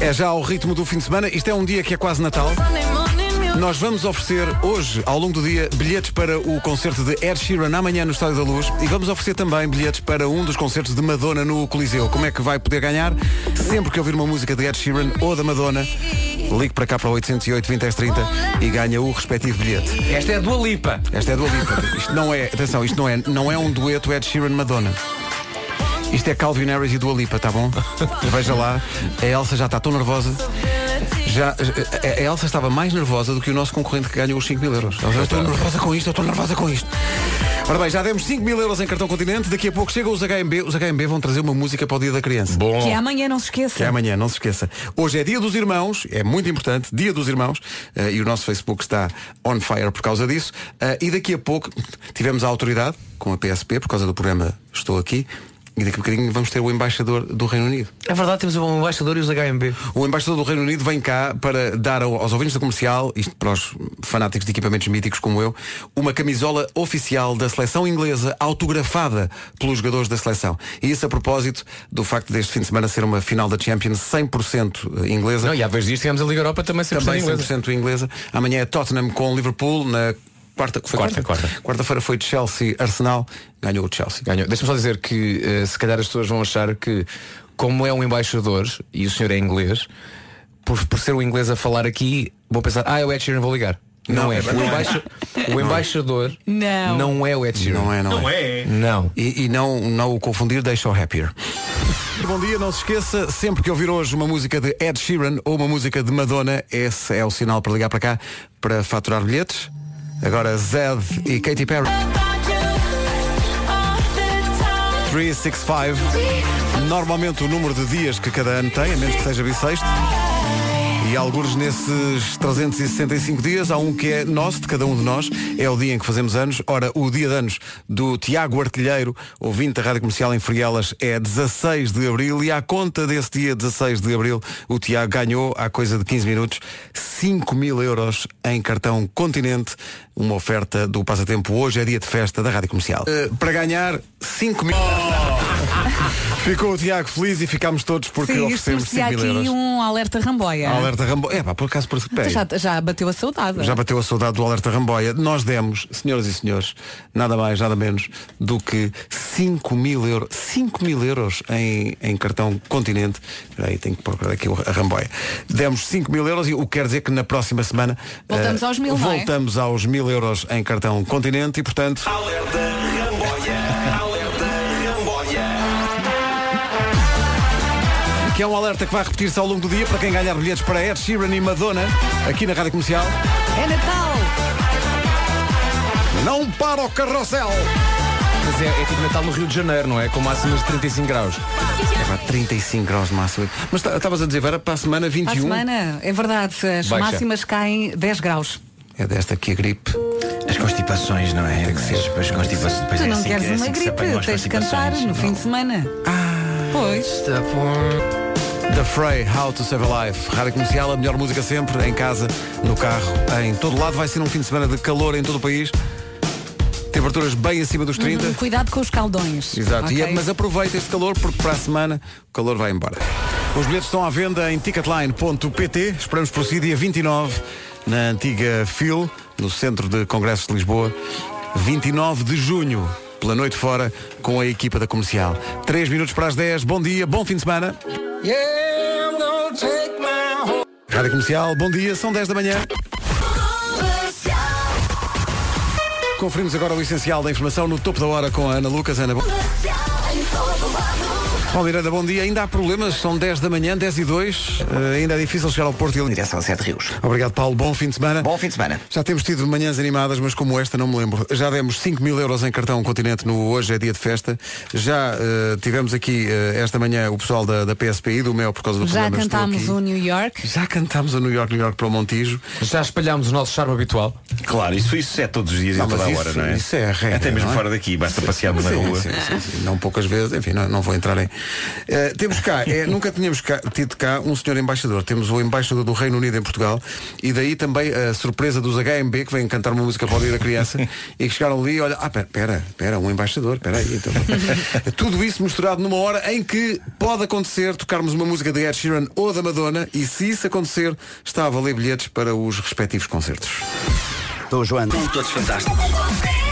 É já ao ritmo do fim de semana. Isto é um dia que é quase Natal. Nós vamos oferecer hoje, ao longo do dia, bilhetes para o concerto de Ed Sheeran amanhã no Estádio da Luz e vamos oferecer também bilhetes para um dos concertos de Madonna no Coliseu. Como é que vai poder ganhar? Sempre que ouvir uma música de Ed Sheeran ou da Madonna, ligue para cá para o 808 20 10 30 e ganha o respectivo bilhete. Esta é a Dua Lipa. Esta é a Dua Lipa. Isto não é, atenção, isto não é, não é um dueto Ed Sheeran-Madonna. Isto é Calvin Harris e Dua Lipa, tá bom? Veja lá, a Elsa já está tão nervosa. Já, a Elsa estava mais nervosa do que o nosso concorrente que ganhou os 5 mil euros. Já estou nervosa com isto, eu estou nervosa com isto. Ora bem, já demos 5 mil euros em cartão continente, daqui a pouco chegam os HMB. Os HMB vão trazer uma música para o dia da criança. Bom. Que é amanhã, não se esqueça. Que é amanhã, não se esqueça. Hoje é dia dos irmãos, é muito importante, dia dos irmãos, eh, e o nosso Facebook está on fire por causa disso. Eh, e daqui a pouco tivemos a autoridade com a PSP, por causa do programa Estou Aqui, E daqui a bocadinho vamos ter o embaixador do Reino Unido. É verdade, temos o embaixador e os HMB. O embaixador do Reino Unido vem cá para dar ao- aos ouvintes da comercial, isto para os fanáticos de equipamentos míticos como eu, uma camisola oficial da seleção inglesa autografada pelos jogadores da seleção. E isso a propósito do facto deste fim de semana ser uma final da Champions 100% inglesa. Não, e há vez disto tivemos a Liga Europa também 100% Também inglesa. 100% inglesa. Amanhã é Tottenham com Liverpool na quarta, foi Quarta, quarta, quarta-feira foi Chelsea Arsenal, ganhou o Chelsea. Ganhou. Deixa-me só dizer que eh, se calhar as pessoas vão achar que, como é um embaixador e o senhor é inglês, por, por ser o inglês a falar aqui, vou pensar, ah, é o Ed Sheeran, vou ligar. Não, Não, é. é O, embaixa- o embaixador Não. não é o Ed Sheeran. Não é, não, é. Não. E, e não, não o confundir, deixa o happier. Bom dia, não se esqueça, sempre que ouvir hoje uma música de Ed Sheeran ou uma música de Madonna, esse é o sinal para ligar para cá para faturar bilhetes. Agora Zed e Katy Perry. 365. Normalmente o número de dias que cada ano tem, a menos que seja bissexto. E alguns nesses 365 dias, há um que é nosso, de cada um de nós, é o dia em que fazemos anos. Ora, o dia de anos do Tiago Artilheiro, ouvinte da Rádio Comercial em Frielas, é 16 de Abril e à conta desse dia 16 de Abril, o Tiago ganhou, há coisa de 15 minutos, 5 mil euros em cartão Continente, uma oferta do Passatempo. Hoje é dia de festa da Rádio Comercial. Eh, para ganhar 5 mil... Ficou o Tiago feliz e ficámos todos porque Sim, oferecemos 5 merecia mil aqui euros. um alerta ramboia. Alerta Rambo. É pá, por acaso por Então já, já bateu a saudade. já bateu a saudade do Alerta Ramboia. Nós demos, senhoras e senhores, nada mais, nada menos do que 5 mil euros. 5 mil euros em, em cartão continente. Espera aí, tenho que procurar aqui o- a Ramboia. Demos 5 mil euros e o que quer dizer que na próxima semana Voltamos eh, aos mil, é? Voltamos aos mil euros em cartão continente e portanto. Que é um alerta que vai repetir-se ao longo do dia para quem ganhar bilhetes para Ed Sheeran e Madonna aqui na Rádio Comercial. É Natal! Não para o carrossel! Mas é, é tipo Natal no Rio de Janeiro, não é? Com máximas de 35 graus. É pá, 35 graus de máxima. Mas tá- estavas a dizer, Vera, para a semana 21. À semana, é verdade, as Baixa. máximas caem 10 graus. É desta aqui a gripe. As constipações, não é? Tem que ser. As constipações, depois tu é não assim, queres que- é uma assim que se gripe, tens de cantar no fim de semana. Ah. Pois. The Frey, How to Save a Life. Rádio Comercial, a melhor música sempre, em casa, no carro, em todo lado. Vai ser um fim de semana de calor em todo o país. Temperaturas bem acima dos 30. Hum, cuidado com os caldões. Exato, é- ok? mas aproveita este calor porque para a semana o calor vai embora. Os bilhetes estão à venda em ticketline.pt. Esperamos por si, dia 29, na antiga FIL, no Centro de Congressos de Lisboa. 29 de junho, pela noite fora, com a equipa da comercial. 3 minutos para as 10. Bom dia, bom fim de semana. Rádio Comercial, bom dia, são 10 da manhã. Conferimos agora o essencial da informação no topo da hora com a Ana Lucas. Ana, bom... Paulo Miranda, bom dia. Ainda há problemas, são 10 da manhã, 10 e 2. Eh, ainda é difícil chegar ao Porto e. Direção a Sete Rios. Obrigado, Paulo. Bom fim de semana. Bom fim de semana. Já temos tido manhãs animadas, mas como esta, não me lembro. Já demos 5 mil euros em cartão Continente no Hoje é Dia de Festa. Já eh, tivemos aqui eh, esta manhã o pessoal da, da PSPI, do MEL, por causa do Já cantámos o New York. Já cantámos o New York, New York para o Montijo. Já espalhámos o nosso charme habitual. Claro, isso, isso é todos os dias Não, e toda a hora, não é? isso é a regra, Até mesmo é? fora daqui, basta passearmos na Sim, rua. sim, sim, sim. Não poucas vezes, enfim, não, não vou entrar em. Eh, temos cá, eh, nunca tínhamos cá- tido cá um senhor embaixador. Temos o embaixador do Reino Unido em Portugal e daí também a surpresa dos HMB que vêm cantar uma música para o dia da criança e que chegaram ali e olha, ah, pera, pera, pera, um embaixador, pera aí. Então. Tudo isso misturado numa hora em que pode acontecer tocarmos uma música de Ed Sheeran ou da Madonna e se isso acontecer, está a valer bilhetes para os respectivos concertos. Estou Joana. Todos fantásticos.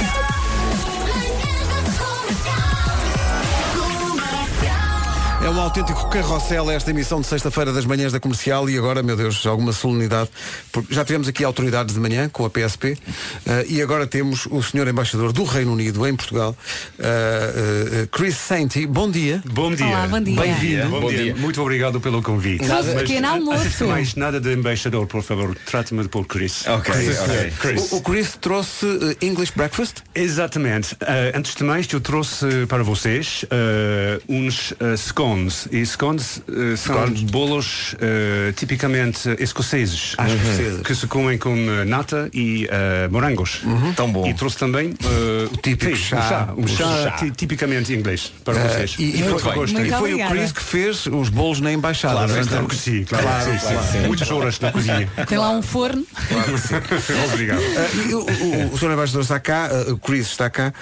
É um autêntico carrossel esta emissão de sexta-feira das manhãs da comercial e agora, meu Deus, alguma solenidade. Porque já tivemos aqui autoridades de manhã com a PSP eh, e agora temos o senhor embaixador do Reino Unido em Portugal, eh, eh, Chris Sainty. Bom dia. Bom dia. Olá, bom dia. Bem-vindo. Bom Bom dia. dia. Muito obrigado pelo convite. Nada. Mas, Pequeno almoço. antes de mais nada de embaixador, por favor, trate-me por Chris. Ok, ok. Chris. O, o Chris trouxe English Breakfast? Exatamente. Antes de mais, eu trouxe para vocês uns scones scones. E scones eh, são Scones. bolos eh, tipicamente escoceses. Escoceses. Que se comem com eh, nata e eh, morangos. Tão bom. E trouxe também eh, o típico sim, chá. Um chá, um O chá chá. ti- tipicamente inglês para vocês. e, e Muito foi, gosto. e foi o. Chris que fez os bolos na embaixada. Claro, é? claro que sim, claro, Claro, sim, claro. sim. Muitas horas na cozinha. Tem lá um forno. Obrigado. E o, o, o Sr. Embaixador está cá, o Chris está cá,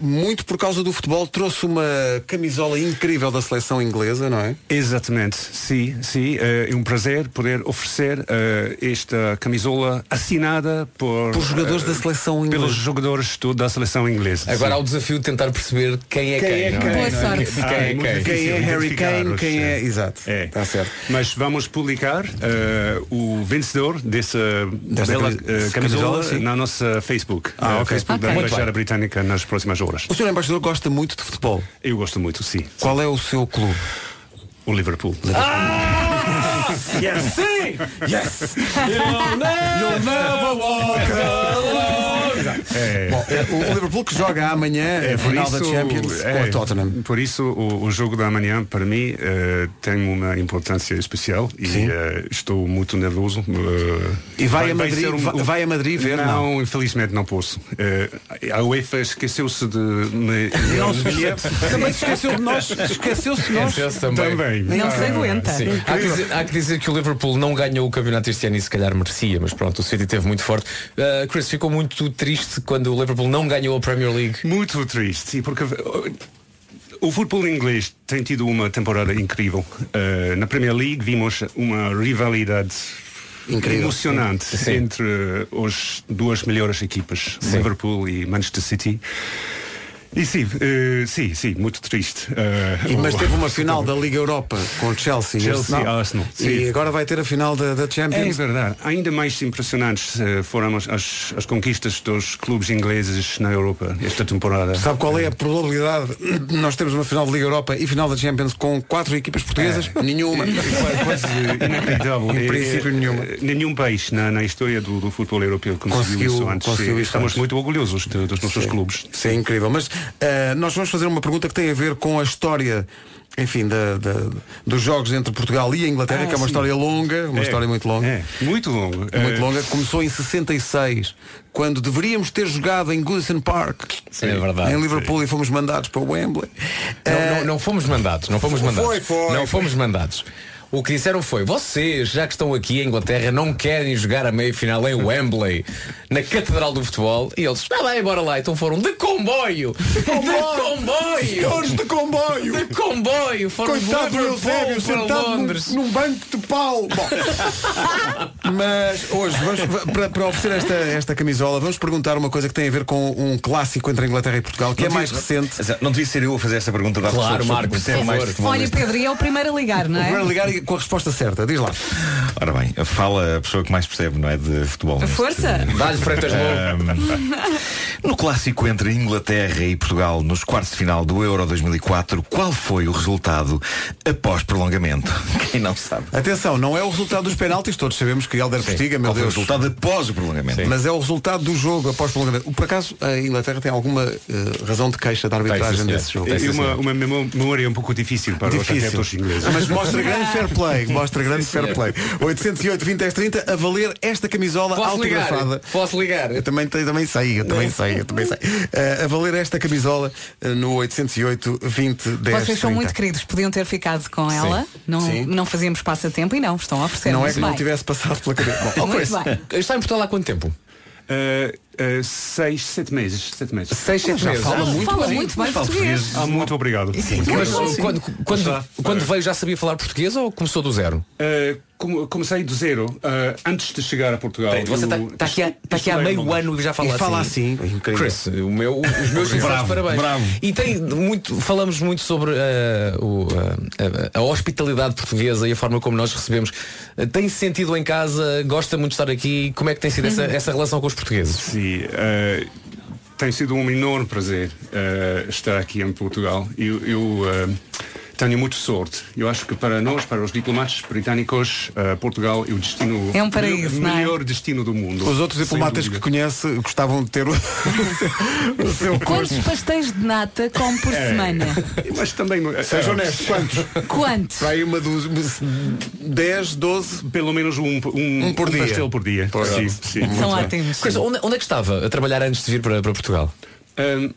muito por causa do futebol, trouxe uma camisola incrível da seleção inglesa, não é? Exatamente, sim, sim. eh, É um prazer poder oferecer eh, esta camisola assinada por, Por jogadores eh, da seleção inglesa. Pelos jogadores do- da seleção inglesa. Agora há sim. o desafio de tentar perceber quem é quem. Quem é quem, não sorte. Quem Ah, é quem. é Harry Kane, quem é. é. Exato. É. Está certo. Mas vamos publicar eh, o vencedor dessa Desta bela cami- camisola camisola, sim. na nossa Facebook. Ah, eh, ok. Facebook da Ok. Muito Embaixada. Britânica nas próximas horas. O Sr. Embaixador gosta muito de futebol. Eu gosto muito, sim. Qual é o seu clube? O Liverpool. liverpool ah! Yes! Sim! Yes! You'll never walk alone. É. Bom, é, o Liverpool que joga amanhã É, a por final isso, da Champions com é, a Tottenham. Por isso o, o jogo da manhã para mim eh, tem uma importância especial e eh, estou muito nervoso. eh, E vai a Madrid- vai- vai a Madrid ver, Não, infelizmente não posso. A UEFA esqueceu-se de me. Não. Também se esqueceu de nós. Esqueceu-se de nós. Esqueceu-se também. Também. Não se aguenta. Sim. Há, que dizer, há que dizer que o Liverpool não ganhou o campeonato este ano e se calhar merecia, mas pronto, o City teve muito forte. Uh, Chris ficou muito triste quando o Liverpool não ganhou a Premier League. Muito triste, sim, porque uh, o futebol inglês tem tido uma temporada incrível. Uh, na Premier League vimos uma rivalidade Incrível. emocionante Sim. entre uh, as duas melhores equipas, Liverpool e Manchester City. E sim, uh, sim, sim, muito triste. Uh, E, mas teve uma final da Liga Europa com Chelsea, e Chelsea, Arsenal. Arsenal, E sim. agora vai ter a final da, da É Champions. verdade. Ainda mais impressionantes eh, foram as, as, as conquistas dos clubes ingleses na Europa esta temporada. Sabe qual é a probabilidade de nós termos uma final da Liga Europa e final da Champions com quatro equipas portuguesas? Nenhuma. Quase- inacreditável. Em É, princípio, é, nenhuma. é, Nenhum país na, na história do, do futebol europeu conseguiu, Conseguiu- isso antes. conseguiu isso Estamos antes. muito orgulhosos de- dos nossos clubes. Isso é incrível. Mas eh, nós vamos fazer uma pergunta que tem a ver com a história. Enfim, da, da- dos jogos entre Portugal e a Inglaterra, Ah, que é uma sim. história longa, uma É, história muito longa. é, muito longa. Muito É. longa. Começou em 66, quando deveríamos ter jogado em Goodison Park. É verdade. Em Liverpool e fomos mandados para o Wembley. Não, Eh, não, não fomos mandados, não fomos Foi, mandados. foi, não foi. fomos mandados. O que disseram foi, vocês, já que estão aqui em Inglaterra, não querem jogar a meia final em Wembley, na Catedral do Futebol, e eles, ah bem, bora lá, então foram de comboio! De comboio! Senhores de comboio! De comboio! Foram de Coitado do Eusébio para sentado num, Londres. num banco de pau. Bom. Mas hoje, vamos, para, para oferecer esta, esta camisola, vamos perguntar uma coisa que tem a ver com um clássico entre a Inglaterra e Portugal, que é mais recente. Não devia ser eu a fazer esta pergunta da Claro, pessoa que Marco, percebe por mais favor. Olha, Pedro, e é o primeiro a ligar, não O é? primeiro ligar e com a resposta certa, diz lá. Ora bem, fala a pessoa que mais percebe, não é? De futebol. neste- Força! Dá-lhe Freitas no clássico entre Inglaterra e Portugal, nos quartos de final do Euro 2004, qual foi o resultado após prolongamento? Quem não sabe? Atenção, não é o resultado dos penaltis, todos sabemos que Helder Postiga, meu Qual foi o Deus. resultado após o prolongamento? Mas é o resultado do jogo após prolongamento. Por acaso, a Inglaterra tem alguma eh, razão de queixa da arbitragem Tem, sim, desse jogo? E uma, uma memó- memória um pouco difícil para os Difícil. atletas ingleses. Mas mostra grande fair play. Mostra grande fair play. 808 20 10 30 a valer esta camisola Posso ligar? Posso ligar? Eu também, também sei, eu também sei, eu também sei. Eh, a valer esta camisola eh, no 808 20 10 Vocês são 30. muito queridos, podiam ter ficado com ela, não, Sim. não fazíamos passatempo e não, estão a oferecer. Não é que não bem. tivesse passado pela cabeça. Bom, Muito bem. está em Portugal há quanto tempo? Uh, uh, seis, sete meses. Sete meses. Seis, sete já meses. fala Ah, muito Fala bem. muito bem fala português. português. Ah, muito obrigado. Mas quando, quando, Já. quando veio já sabia falar português ou começou do zero? Uh, come- comecei do zero uh, antes de chegar a Portugal. Você está tá aqui, há- tá aqui há meio Londres. ano e já fala E assim. fala assim, incrível. Chris, o meu, os meus Bravo, parabéns. bravo. E tem muito, falamos muito sobre eh, o, a, a hospitalidade portuguesa e a forma como nós recebemos. Tem -se sentido em casa, gosta muito de estar aqui. Como é que tem sido essa, essa relação com os portugueses? Sim, uh, tem sido um enorme prazer uh, estar aqui em Portugal. Eu, eu, uh, tenho muita sorte. Eu acho que para nós, para os diplomatas britânicos, eh, Portugal é o destino É um paraíso, não é? melhor destino do mundo. Os outros diplomatas que conhece gostavam de ter o, o seu Quantos pastéis de nata come por É. semana? Mas também não- Seja honesto, quantos? Quantos? Para aí uma dos 10, 12. Pelo menos um, um, Um por dia. pastel por dia. Pronto. Sim, sim. São Muito ótimos. Onde, onde é que estava a trabalhar antes de vir para, para Portugal? Um,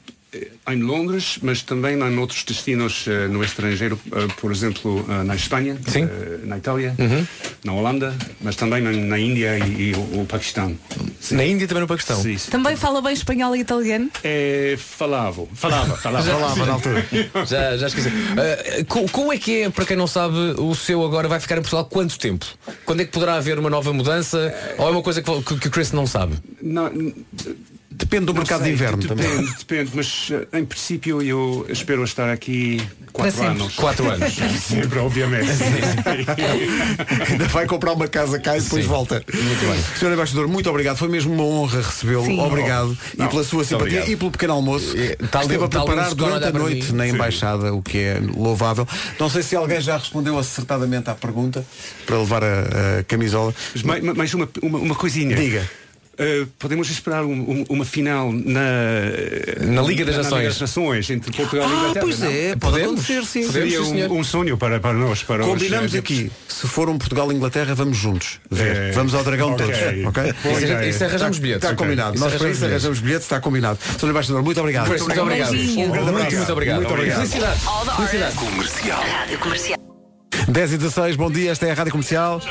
em Londres, mas também em outros destinos eh, no estrangeiro, eh, por exemplo, eh, na Espanha, eh, na Itália, Uhum. na Holanda, mas também na, na Índia e, e o, o Paquistão. Sim. Na Índia e também no Paquistão. Sim, sim. Também fala bem espanhol e italiano? É, falava, falava, falava. Já- falava na altura. Já, já esqueci. Co- como é que é, para quem não sabe, o seu agora vai ficar em Portugal quanto tempo? Quando é que poderá haver uma nova mudança? Ou é uma coisa que, que, que o Chris não sabe? Não, Depende do não mercado sei, de inverno depende, também. Depende, mas eh, em princípio eu espero estar aqui quatro sempre. anos. Quatro anos. Sempre, obviamente. Ainda vai comprar uma casa cá e depois Sim. volta. Muito bem. Senhor Embaixador, muito obrigado. Foi mesmo uma honra recebê-lo. Sim. Obrigado. Não, e pela sua simpatia obrigado. e pelo pequeno almoço. E tal esteve a preparar durante a para noite na Sim. Embaixada, o que é louvável. Não sei se alguém já respondeu acertadamente à pergunta para levar a, a camisola. Mas mai- ma- mais uma, uma, uma coisinha. Diga. Uh, podemos esperar um- um- uma final na, Na Liga das na Nações. Liga das Nações entre Portugal e Ah, Inglaterra. pois não? é, pode Podemos? acontecer, sim. Podemos, Seria sim, um, um sonho para, para nós. Para os, Combinamos eh, aqui, se for um Portugal e Inglaterra, vamos juntos. ver. É. Vamos ao dragão Ok. todos. ok? Boa Isso, ideia. isso arranjamos bilhetes. Está Ok. combinado. Isso Nós para isso bilhetes. arranjamos bilhetes, está combinado. Sr. Embaixador, muito obrigado. Chris, muito obrigado. Um grande muito, muito obrigado. Muito obrigado. Felicidades. Felicidades. Comercial. 10 e 16, bom dia, esta é a Rádio Comercial.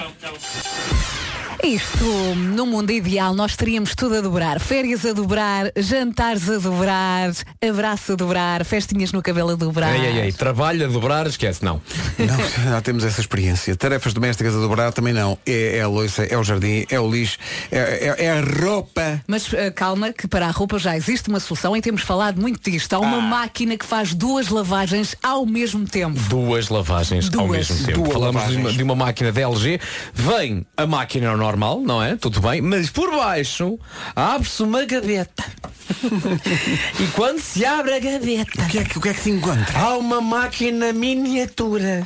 Isto, no mundo ideal, nós teríamos tudo a dobrar. Férias a dobrar, jantares a dobrar, abraço a dobrar, festinhas no cabelo a dobrar. Ei, ei, ei, trabalho a dobrar, esquece, não. Não, já temos essa experiência. Tarefas domésticas a dobrar também não. É, é a loiça, é o jardim, é o lixo, é, é- é a roupa. Mas eh, calma, que para a roupa já existe uma solução e temos falado muito disto. Há uma máquina que faz duas lavagens ao mesmo tempo. Duas lavagens ao Duas. mesmo tempo. Duas Falamos de uma, de uma máquina da LG. Vem a máquina normal, não é? Tudo bem. Mas por baixo abre-se uma gaveta. e quando se abre a gaveta. O que é que, o que, é que se encontra? Há uma máquina miniatura.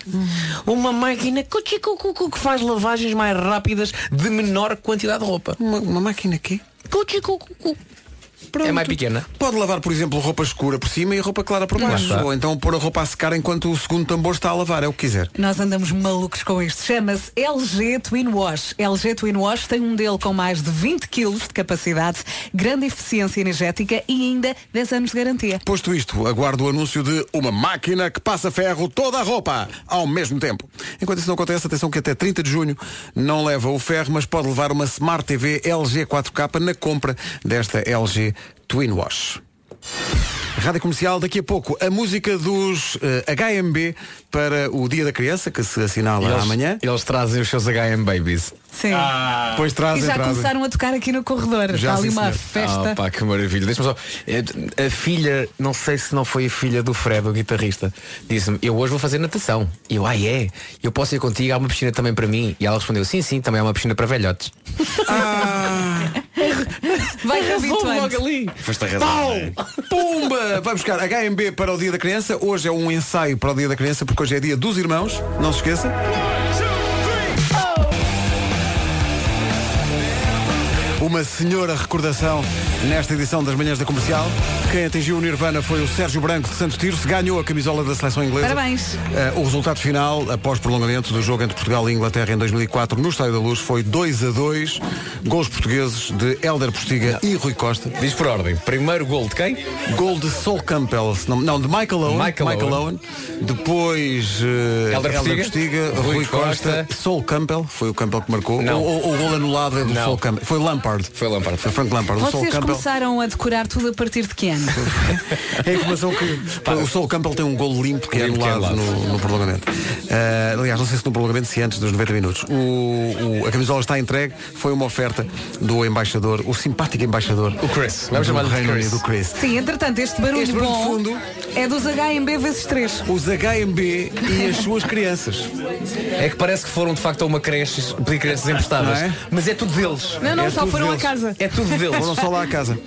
Uma máquina cuchi, cu, cu, cu, que faz lavagens mais rápidas de menor quantidade de roupa. Uma, uma máquina aqui? Cuchi, cu, cu, cu. Pronto. É mais pequena. Pode lavar, por exemplo, roupa escura por cima e roupa clara por baixo. Ou então pôr a roupa a secar enquanto o segundo tambor está a lavar, é o que quiser. Nós andamos malucos com isto. Chama-se LG Twin Wash. LG Twin Wash tem um modelo com mais de 20 kg de capacidade, grande eficiência energética e ainda 10 anos de garantia. Posto isto, aguardo o anúncio de uma máquina que passa ferro toda a roupa ao mesmo tempo. Enquanto isso não acontece, atenção que até 30 de junho não leva o ferro, mas pode levar uma Smart TV LG 4K na compra desta LG Twin Wash. Rádio Comercial, daqui a pouco a música dos eh, HMB para o Dia da Criança, que se assinala Eles- amanhã. Eles trazem os seus HM Babies. Sim. Pois trazem, e já trazem. começaram a tocar aqui no corredor. Já, Está ali sim, uma senhor. festa. Ah, pá, que maravilha. Deixa-me só. Eh, A filha, não sei se não foi a filha do Fred, o guitarrista, disse-me, eu hoje vou fazer natação. E eu, ah é? Eu posso ir contigo, há uma piscina também para mim. E ela respondeu, sim, sim, também há uma piscina para velhotes. Vai Arrasou habituando. logo ali. Foste. Pau! não é? Pumba! Vai buscar HMB para o Dia da Criança. Hoje é um ensaio para o Dia da Criança, porque hoje é dia dos irmãos. Não se esqueça. Uma senhora recordação nesta edição das Manhãs da Comercial. Quem atingiu o Nirvana foi o Sérgio Branco de Santo Tirso, ganhou a camisola da seleção inglesa. Parabéns. Eh, o resultado final, após prolongamento do jogo entre Portugal e Inglaterra em 2004 no Estádio da Luz, foi 2 a 2. Gols portugueses de Hélder Postiga e Rui Costa. Diz por ordem. Primeiro gol de quem? Gol de Sol Campbell, não, não, de Michael Owen. Michael Owen. Depois uh, Helder Postiga, Rui, Rui Costa, Costa. Sol Campbell, foi o Campbell que marcou. Não. Ou, ou o gol anulado é do Não. Sol Campbell. Foi Lampard. Foi Lampard. Foi Frank Lampard. O Sol Campbell. Começaram a decorar tudo a partir de que ano? É a informação que o Sol Campbell tem um gol limpo que é Limpo que é anulado anulado. no, no prolongamento. Uh, aliás, não sei se no prolongamento, se antes dos 90 minutos. O, o- a camisola está entregue, foi uma oferta do embaixador, o simpático embaixador. O Chris. Vamos de Reino Chris. Do Chris. Sim, entretanto, este barulho, Este barulho de bom fundo. é dos HMB vezes 3. Os HMB e as suas crianças. É que parece que foram de facto a uma creche pedir crianças emprestadas. É? Mas é tudo deles. Não, não, É só foram deles. a casa. É tudo deles. Foram só lá à casa.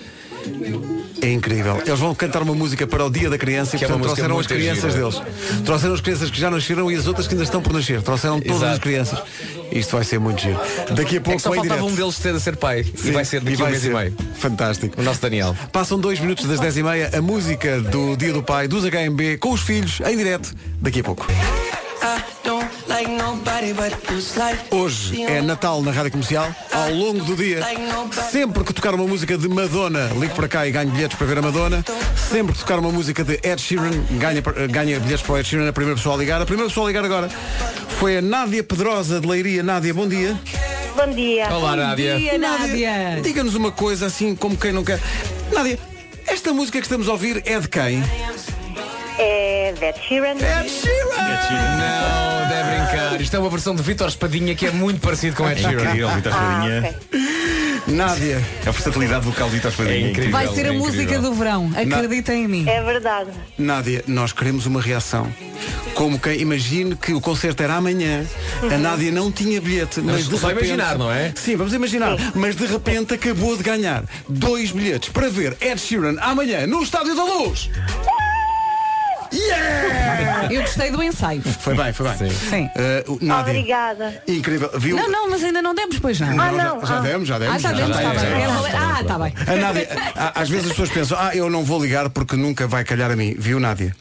É incrível. Eles vão cantar uma música para o Dia da Criança e Que é portanto, música trouxeram as crianças gira. deles. Trouxeram as crianças que já nasceram e as outras que ainda estão por nascer. Trouxeram todas Exato. as crianças. Isto vai ser muito giro. Daqui a É pouco que só faltava direto. um deles ser, ser pai. Sim, e vai ser daqui a um mês ser. e meio. Fantástico. O nosso Daniel. Passam dois minutos das 10 e meia a música do Dia do Pai, dos HMB, com os filhos, em direto, daqui a pouco. Hoje é Natal na Rádio Comercial. Ao longo do dia, sempre que tocar uma música de Madonna, ligo para cá e ganho bilhetes para ver a Madonna. Sempre que tocar uma música de Ed Sheeran, ganha, ganha bilhetes para o Ed Sheeran, a primeira pessoa a ligar. A primeira pessoa a ligar agora foi a Nádia Pedrosa de Leiria. Nádia, bom dia. Bom dia. Olá, Nádia. Dia, Nádia. Diga-nos uma coisa assim como quem não quer. Nádia, esta música que estamos a ouvir é de quem? É Ed Sheeran. Ed Sheeran! Não, deve brincar. Isto é uma versão de Vitor Espadinha que é muito parecido com Ed É Sheeran. incrível, Vitor Espadinha. Nádia. A versatilidade vocal de Vitor Espadinha. É incrível. Vai ser a é música do verão. Acredita em mim. É verdade. Nádia, nós queremos uma reação. Como quem imagine que o concerto era amanhã, a Nádia não tinha bilhete, mas de só repente, imaginar, não é? Sim, vamos imaginar. Mas de repente acabou de ganhar dois bilhetes para ver Ed Sheeran amanhã no Estádio da Luz. Yeah! Eu gostei do ensaio. Foi bem, foi bem. Sim. Uh, o- Nádia, Obrigada. incrível. Viu? Não, não, mas ainda não demos, pois não. Ah, já- não. já ah. demos, já demos. Ah, já demos, está bem. Valer- Ah, está bem. A Nádia, às vezes as pessoas pensam, ah, eu não vou ligar porque nunca vai calhar a mim. Viu, Nádia?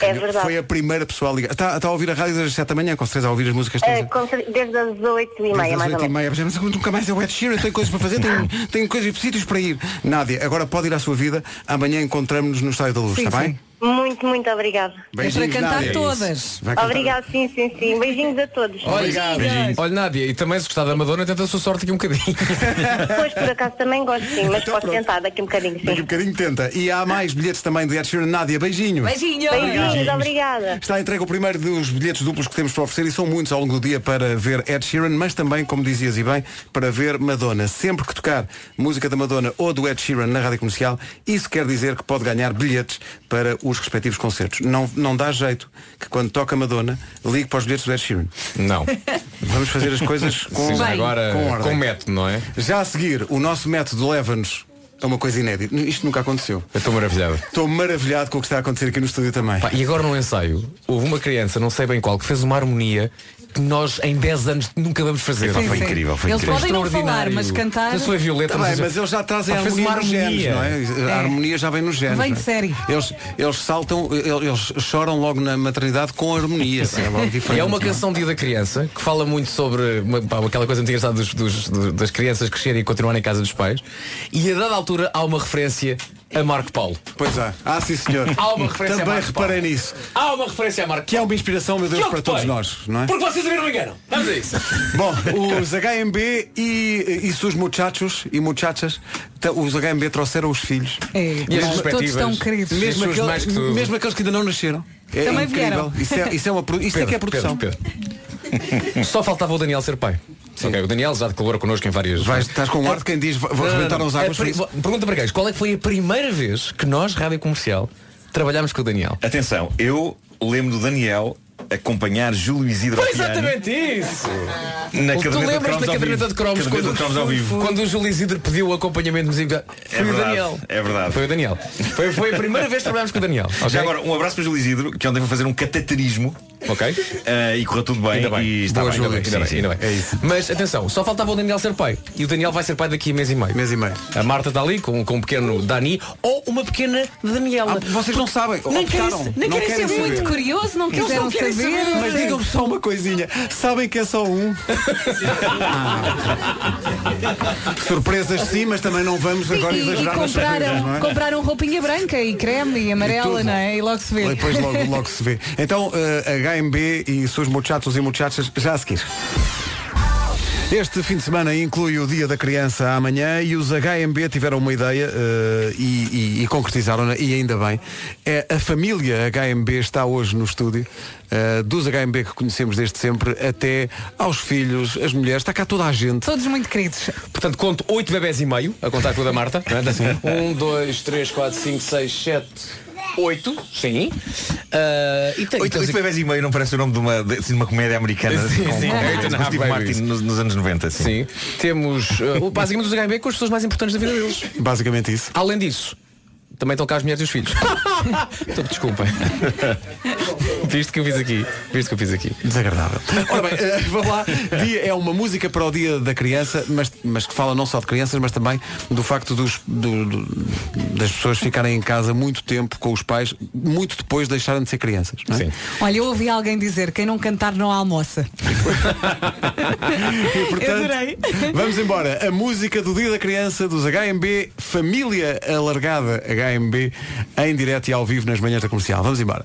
É verdade. Foi a primeira pessoa a ligar. Está, está a ouvir a rádio desde as 7 da manhã, com certeza a ouvir as músicas todas. É, com cer- desde as 8 e meia, Desde as mais ou 8 e menos. meia, mas nunca mais é o Ed Sheeran, tenho coisas para fazer, tenho, tenho coisas, sítios para ir. Nádia, agora pode ir à sua vida, amanhã encontramos-nos no Estádio da Luz, Sim, está bem? Sim. Muito, muito obrigada. É para Beijinhos, cantar Nádia. todas. Vai cantar. Obrigada, sim, sim, sim. Beijinhos a todos. Olha, olha, Nádia, e também se gostar da Madonna, tenta a sua sorte aqui um bocadinho. Depois, por acaso, também gosto, sim, mas posso tentar daqui um bocadinho, Daqui a sim. bocadinho tenta. E há mais bilhetes também de Ed Sheeran. Nádia, beijinho. Beijinho. Beijinhos, obrigada. Está entregue o primeiro dos bilhetes duplos que temos para oferecer e são muitos ao longo do dia para ver Ed Sheeran, mas também, como dizias e bem, para ver Madonna. Sempre que tocar música da Madonna ou do Ed Sheeran na rádio comercial, isso quer dizer que pode ganhar bilhetes para os respectivos concertos. Não, não dá jeito que quando toca Madonna, ligue para os bilhetes do Ed Sheeran. Não. Vamos fazer as coisas com, Sim, agora com ordem. com método, não é? Já a seguir, o nosso método leva-nos a uma coisa inédita. Isto nunca aconteceu. Eu estou maravilhado. Estou maravilhado com o que está a acontecer aqui no estúdio também. Pá, e agora no ensaio, houve uma criança, não sei bem qual, que fez uma harmonia nós em 10 anos nunca vamos fazer. Sim, foi sim. incrível, foi Eles incrível. podem não falar, Extraordinário. mas cantar. Não sei se foi Violeta, Tá bem, mas, mas eles já trazem a harmonia genes, harmonia. não é? A É. harmonia já vem nos genes. Vem não de é? série. Eles, eles saltam, eles choram logo na maternidade com harmonia. É logo E diferente. é uma canção Dia da Criança que fala muito sobre uma- pá, aquela coisa muito engraçada dos, dos- do- das crianças crescerem e continuarem em casa dos pais. E a dada altura há uma referência a Marco Paulo. Pois há. Ah, sim senhor. Há uma referência a Também Marco reparei Paulo. nisso. Há uma referência a Marco Que é uma inspiração, meu Deus, Que para todos ocupei. nós, não é? Porque vocês a mim não me enganam. Vamos a isso. Bom, os HMB e, e seus muchachos e muchachas, t- os HMB trouxeram os filhos. É, E as todos respectivas? estão queridos. Mesmo, mais que aquele- mesmo aqueles que ainda não nasceram. É Também incrível. vieram. Isso é, isso é uma pro- isto é que é produção. Pedro, Pedro. Só faltava o Daniel ser pai. Ok, o Daniel já colabora connosco em várias. Vais, estás com um ar de quem diz vou Não, não, arrebentar não. as águas. A pri- por isso. Pergunta para quem? Qual é que foi a primeira vez que nós, Rádio Comercial, trabalhámos com o Daniel? Atenção, eu lembro do Daniel acompanhar Júlio Isidro Foi exatamente isso! na tu lembras cromos da caderneta de cromos quando, de cromos ao vivo. quando o Júlio Isidro pediu o acompanhamento musical? Foi É o verdade, Daniel. é verdade. Foi o Daniel. Foi, foi a primeira vez que trabalhámos com o Daniel. ok? Já agora, um abraço para o Júlio Isidro, que ontem foi fazer um cateterismo Ok? eh, e correu tudo bem. Ainda bem. E está Boa, bem, Júlio. ainda bem. Sim, ainda bem. É isso. Mas atenção, só faltava o Daniel ser pai. E o Daniel vai ser pai daqui a mês e meio. Mês e meio. A Marta está ali com, com um pequeno Dani ou uma pequena Daniela. Ah, vocês não sabem. Nem querem, nem Não querem querem ser saber. muito curioso, não quiseram não querem saber. saber. Mas digam-me só uma coisinha. Sabem que é só um? Surpresas sim, mas também não vamos agora E, e exagerar surpresas, compraram, não é? compraram roupinha branca e creme e amarela, tudo. não é? E logo se vê. E Depois logo, logo se vê. Então, eh, HMB e seus muchachos e muchachas já a seguir. Este fim de semana inclui o Dia da Criança amanhã e os HMB tiveram uma ideia eh, e, e- e concretizaram-na e ainda bem. É, a família HMB está hoje no estúdio, eh, dos HMB que conhecemos desde sempre até aos filhos, as mulheres, está cá toda a gente. Todos muito queridos. Portanto, conto 8 bebés e meio, a contar com o da Marta. é? Um, dois, três, quatro, cinco, seis, sete, Oito, sim. Ah, e tem, Oito, oito bebés e meio não parece o nome de uma, de, assim, de uma comédia americana Sim, com, sim. com, com Steve. Martin nos, nos anos 90. Sim. Sim. Temos uh, basicamente os HB com as pessoas mais importantes da vida deles. Basicamente isso. Além disso, também estão cá as mulheres e os filhos. Então, desculpem. Visto que eu fiz aqui. Visto que eu fiz aqui. Desagradável. Ora bem, eh, vamos lá. Dia é uma música para o dia da criança, mas, mas que fala não só de crianças, mas também do facto dos, do- do- das pessoas ficarem em casa muito tempo com os pais, muito depois deixarem de ser crianças. Não é? Olha, eu ouvi alguém dizer quem não cantar não almoça. E, portanto, Adorei. Vamos embora. A música do Dia da Criança dos HMB, Família Alargada HMB, em direto e ao vivo nas manhãs da comercial. Vamos embora.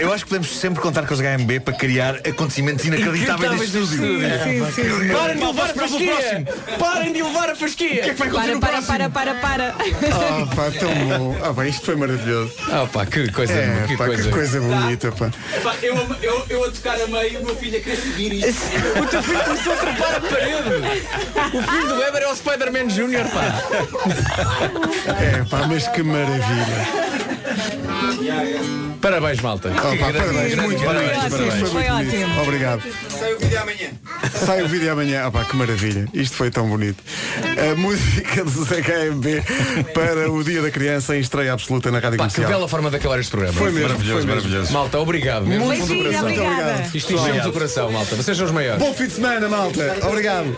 Eu acho que podemos sempre contar com os HMB para criar acontecimentos inacreditáveis neste estúdio. Sim, sim. Parem de levar a fasquia! Parem de levar a fasquia! O que é que vai Para, para, para, para, para. Ah, pá, tão bom. Ah, pá, isto foi maravilhoso. Ah, pá, que coisa, É, que pá, coisa. que coisa bonita, pá. Eu, eu, eu a tocar a meio, o meu filho a querer seguir isto. O teu filho começou a trepar a parede. O filho do Weber é o Spider-Man Jr., pá. É, pá, mas que maravilha. Parabéns, malta. Oh, pá, parabéns, muito parabéns, ótimo, parabéns. foi muito bonito. ótimo. Obrigado. Sai o vídeo amanhã. Sai o vídeo amanhã. Ah, pá, que maravilha. Isto foi tão bonito. A música dos HMB para o Dia da Criança em estreia absoluta na Rádio Pá, que Comercial. bela forma de acabar este programa. Foi mesmo, Maravilhoso, foi mesmo. maravilhoso. Malta, obrigado. Mesmo Muito do do Beijinho, coração. obrigada. Isto enchemos o coração, malta. Vocês são os maiores. Bom fim de semana, malta. Obrigado.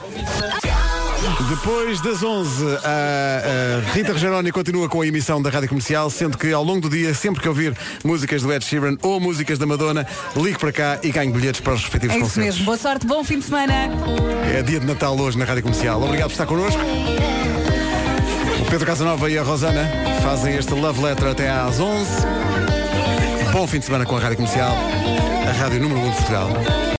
Depois das 11, a, a Rita Rogeroni continua com a emissão da Rádio Comercial, sendo que ao longo do dia, sempre que ouvir músicas do Ed Sheeran ou músicas da Madonna, ligue para cá e ganhe bilhetes para os respectivos É isso concertos. mesmo. Boa sorte, bom fim de semana. É dia de Natal hoje na Rádio Comercial. Obrigado por estar connosco. O Pedro Casanova e a Rosana fazem este Love Letter até às 11. Bom fim de semana com a Rádio Comercial, a Rádio Número 1 de Portugal.